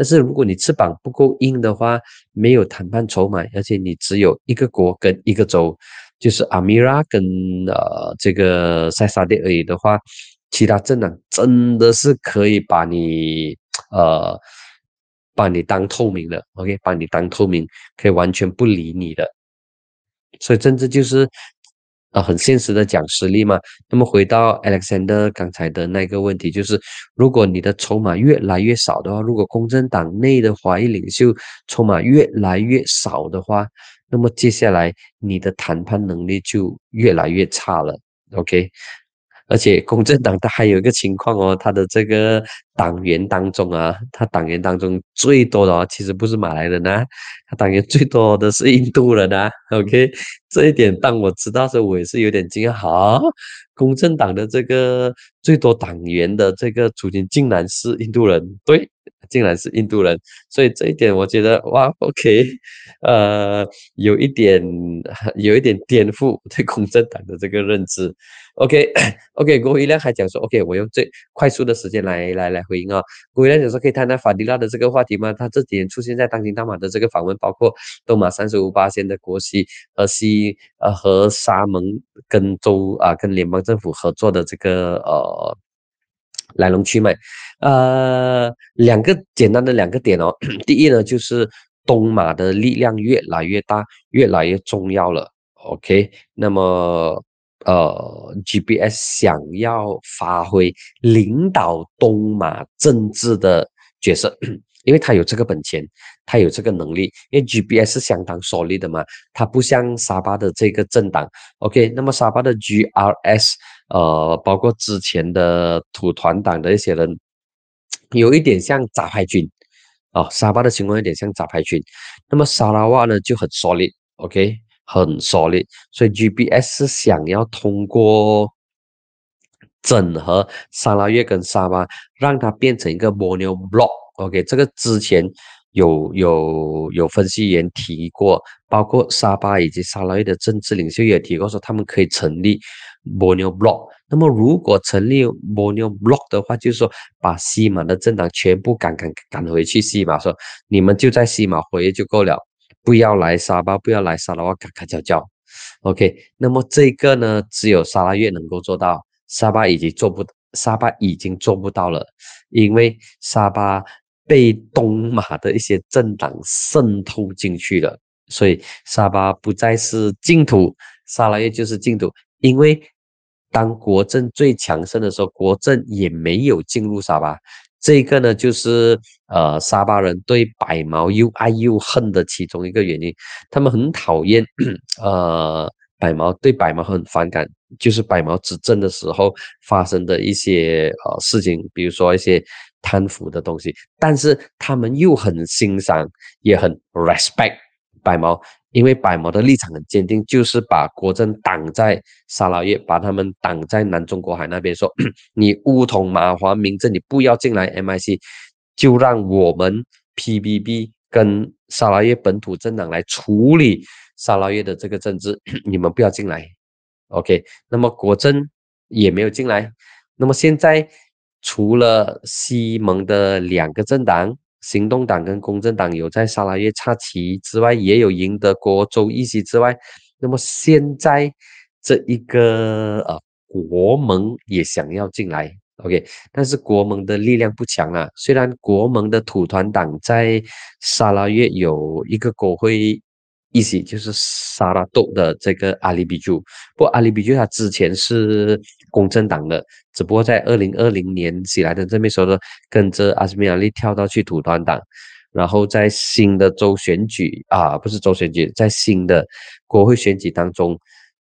但是如果你翅膀不够硬的话，没有谈判筹码，而且你只有一个国跟一个州，就是阿米拉跟呃这个塞萨蒂而已的话，其他政党真的是可以把你呃把你当透明的，OK，把你当透明，可以完全不理你的。”所以政治就是，呃，很现实的讲实力嘛。那么回到 Alexander 刚才的那个问题，就是如果你的筹码越来越少的话，如果公正党内的华裔领袖筹码越来越少的话，那么接下来你的谈判能力就越来越差了。OK，而且公正党它还有一个情况哦，它的这个党员当中啊，他党员当中最多的其实不是马来人啊，他党员最多的是印度人啊。OK，这一点当我知道时候，我也是有点惊讶。好，公正党的这个最多党员的这个主席竟然是印度人，对。竟然是印度人，所以这一点我觉得哇，OK，呃，有一点有一点颠覆 对公正党的这个认知。OK，OK，郭一亮还讲说，OK，我用最快速的时间来来来回应啊。郭威亮讲说，可以谈谈法迪拉的这个话题吗？他这几年出现在当今大马的这个访问，包括东马三十五八线的国西和西呃和沙蒙跟州啊跟联邦政府合作的这个呃。来龙去脉，呃，两个简单的两个点哦。第一呢，就是东马的力量越来越大，越来越重要了。OK，那么呃，GBS 想要发挥领导东马政治的角色，因为他有这个本钱，他有这个能力。因为 GBS 是相当 solid 的嘛，他不像沙巴的这个政党。OK，那么沙巴的 GRS。呃，包括之前的土团党的一些人，有一点像杂牌军，啊，沙巴的情况有点像杂牌军。那么沙拉瓦呢就很 solid，OK，很 solid。所以 GBS 是想要通过整合沙拉越跟沙巴，让它变成一个 b o n e block，OK，这个之前。有有有分析员提过，包括沙巴以及沙拉越的政治领袖也提过，说他们可以成立 Borneo Block。那么如果成立 Borneo Block 的话，就是说把西马的政党全部赶赶赶回去西马，说你们就在西马活跃就够了，不要来沙巴，不要来沙拉哇，咔咔叫叫。OK，那么这个呢，只有沙拉越能够做到，沙巴已经做不，沙巴已经做不到了，因为沙巴。被东马的一些政党渗透进去了，所以沙巴不再是净土，沙拉越就是净土。因为当国政最强盛的时候，国政也没有进入沙巴。这个呢，就是呃沙巴人对白毛又爱又恨的其中一个原因。他们很讨厌 呃白毛，对白毛很反感，就是白毛执政的时候发生的一些呃事情，比如说一些。贪腐的东西，但是他们又很欣赏，也很 respect 白毛，因为百魔的立场很坚定，就是把国政挡在沙拉越，把他们挡在南中国海那边，说 你乌统马华民政，你不要进来 MIC，就让我们 PBB 跟沙拉越本土政党来处理沙拉越的这个政治，你们不要进来，OK，那么国政也没有进来，那么现在。除了西蒙的两个政党，行动党跟公正党有在沙拉越插旗之外，也有赢得国州议席之外，那么现在这一个呃国盟也想要进来，OK，但是国盟的力量不强啊。虽然国盟的土团党在沙拉越有一个国会。一起就是沙拉豆的这个阿里比朱，不过阿里比朱他之前是公正党的，只不过在二零二零年起来的这边时候，跟着阿斯米亚利跳到去土团党，然后在新的州选举啊，不是州选举，在新的国会选举当中，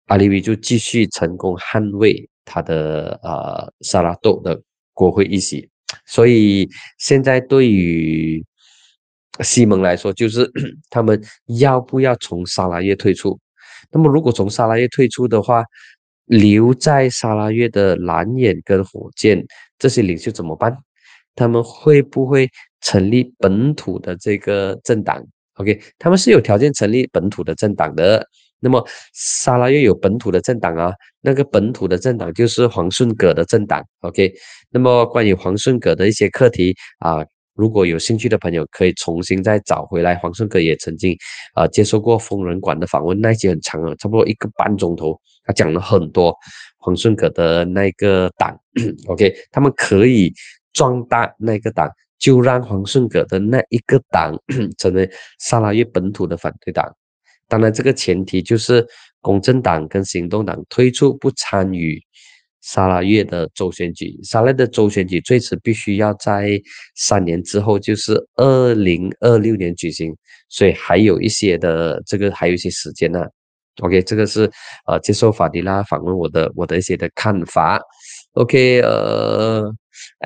阿里比就继续成功捍卫他的呃沙拉豆的国会议席，所以现在对于。西蒙来说，就是 他们要不要从沙拉越退出？那么，如果从沙拉越退出的话，留在沙拉越的蓝眼跟火箭这些领袖怎么办？他们会不会成立本土的这个政党？OK，他们是有条件成立本土的政党的。那么，沙拉越有本土的政党啊，那个本土的政党就是黄顺葛的政党。OK，那么关于黄顺葛的一些课题啊。如果有兴趣的朋友，可以重新再找回来。黄顺哥也曾经，呃，接受过疯人馆的访问，那集很长了，差不多一个半钟头，他讲了很多黄顺哥的那个党。OK，他们可以壮大那个党，就让黄顺哥的那一个党 成为沙拉越本土的反对党。当然，这个前提就是公正党跟行动党退出，不参与。沙拉越的州选举，沙拉的州选举最迟必须要在三年之后，就是二零二六年举行，所以还有一些的这个还有一些时间呢。OK，这个是呃接受法迪拉访问我的我的一些的看法。OK，呃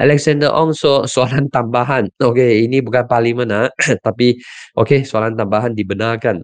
，Alexander On 说 soalan tambahan. OK, ini bukan parlimen ah, tapi OK soalan tambahan dibenarkan.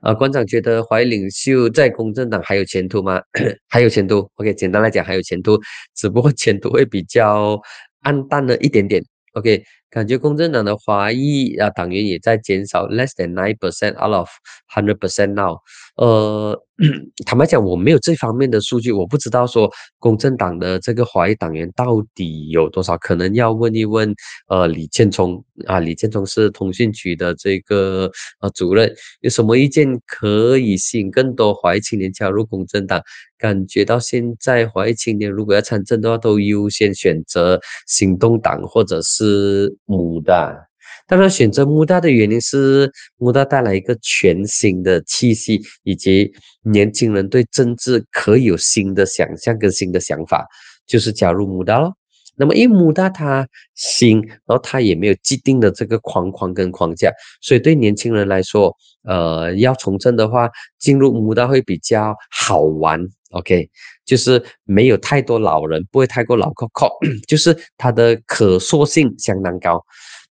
呃，馆长觉得怀领袖在公正党还有前途吗？还有前途。OK，简单来讲还有前途，只不过前途会比较暗淡了一点点。OK，感觉公正党的华裔啊党员也在减少，less than nine percent out of hundred percent now。呃，坦白讲，我没有这方面的数据，我不知道说公正党的这个华裔党员到底有多少，可能要问一问呃李建聪啊，李建聪是通讯局的这个呃主任，有什么意见可以吸引更多华裔青年加入公正党？感觉到现在华裔青年如果要参政的话，都优先选择行动党或者是母的。当然，选择穆大的原因是穆大带来一个全新的气息，以及年轻人对政治可以有新的想象跟新的想法，就是加入穆大咯。那么，因为穆大它新，然后它也没有既定的这个框框跟框架，所以对年轻人来说，呃，要从政的话，进入穆大会比较好玩。OK，就是没有太多老人，不会太过老 COCO，就是它的可塑性相当高。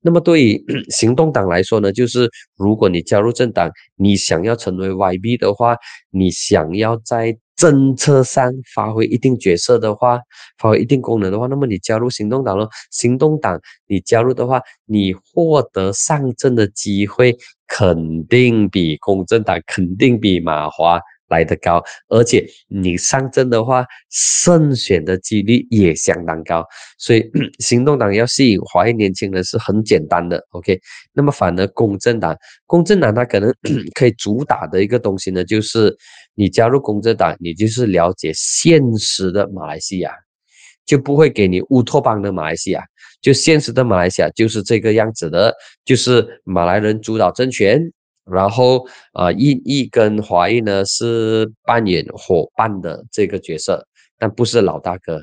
那么对于 行动党来说呢，就是如果你加入政党，你想要成为 YB 的话，你想要在政策上发挥一定角色的话，发挥一定功能的话，那么你加入行动党咯。行动党你加入的话，你获得上阵的机会肯定比公正党，肯定比马华。来得高，而且你上阵的话，胜选的几率也相当高，所以行动党要吸引华裔年轻人是很简单的。OK，那么反而公正党，公正党它可能 可以主打的一个东西呢，就是你加入公正党，你就是了解现实的马来西亚，就不会给你乌托邦的马来西亚，就现实的马来西亚就是这个样子的，就是马来人主导政权。然后，呃，印裔跟华裔呢是扮演伙伴的这个角色，但不是老大哥。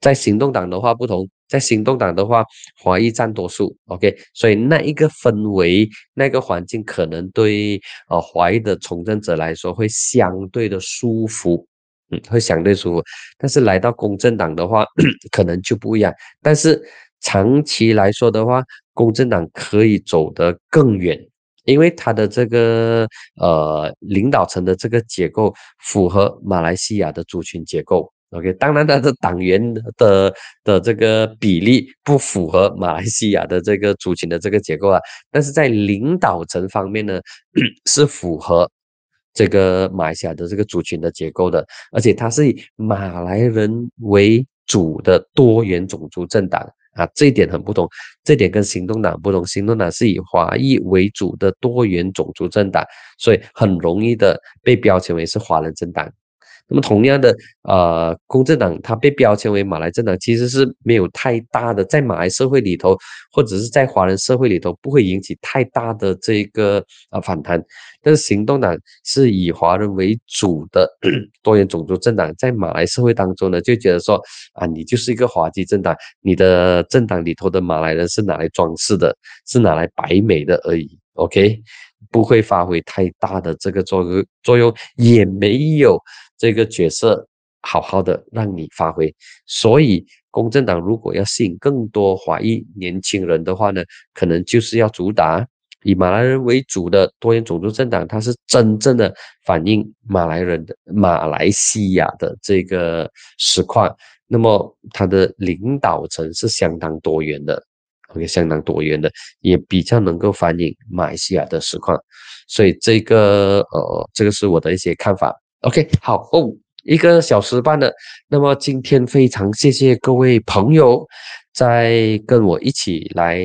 在行动党的话不同，在行动党的话，华裔占多数，OK，所以那一个氛围、那个环境可能对呃华裔的从政者来说会相对的舒服，嗯，会相对舒服。但是来到公正党的话，可能就不一样。但是长期来说的话，公正党可以走得更远。因为他的这个呃领导层的这个结构符合马来西亚的族群结构，OK，当然他的党员的的这个比例不符合马来西亚的这个族群的这个结构啊，但是在领导层方面呢是符合这个马来西亚的这个族群的结构的，而且它是以马来人为主的多元种族政党。啊，这一点很不同，这点跟行动党不同。行动党是以华裔为主的多元种族政党，所以很容易的被标签为是华人政党。那么同样的，呃，公正党它被标签为马来政党，其实是没有太大的在马来社会里头，或者是在华人社会里头不会引起太大的这个呃反弹。但是行动党是以华人为主的 多元种族政党，在马来社会当中呢，就觉得说啊，你就是一个华籍政党，你的政党里头的马来人是拿来装饰的，是拿来摆美的而已。OK，不会发挥太大的这个作用，作用也没有。这个角色好好的让你发挥，所以公正党如果要吸引更多华裔年轻人的话呢，可能就是要主打以马来人为主的多元种族政党，它是真正的反映马来人的马来西亚的这个实况。那么它的领导层是相当多元的，OK，相当多元的，也比较能够反映马来西亚的实况。所以这个呃，这个是我的一些看法。OK，好哦，一个小时半了。那么今天非常谢谢各位朋友在跟我一起来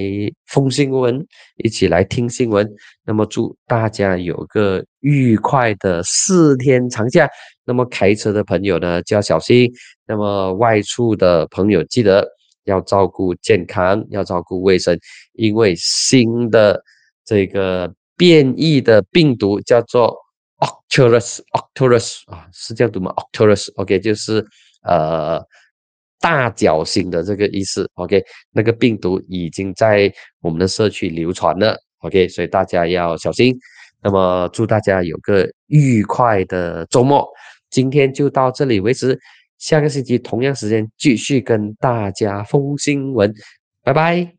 封新闻，一起来听新闻。那么祝大家有个愉快的四天长假。那么开车的朋友呢就要小心。那么外出的朋友记得要照顾健康，要照顾卫生，因为新的这个变异的病毒叫做。Octopus，Octopus 啊，是这样读吗？Octopus，OK，就是呃大脚星的这个意思。OK，那个病毒已经在我们的社区流传了。OK，所以大家要小心。那么祝大家有个愉快的周末。今天就到这里为止。下个星期同样时间继续跟大家封新闻，拜拜。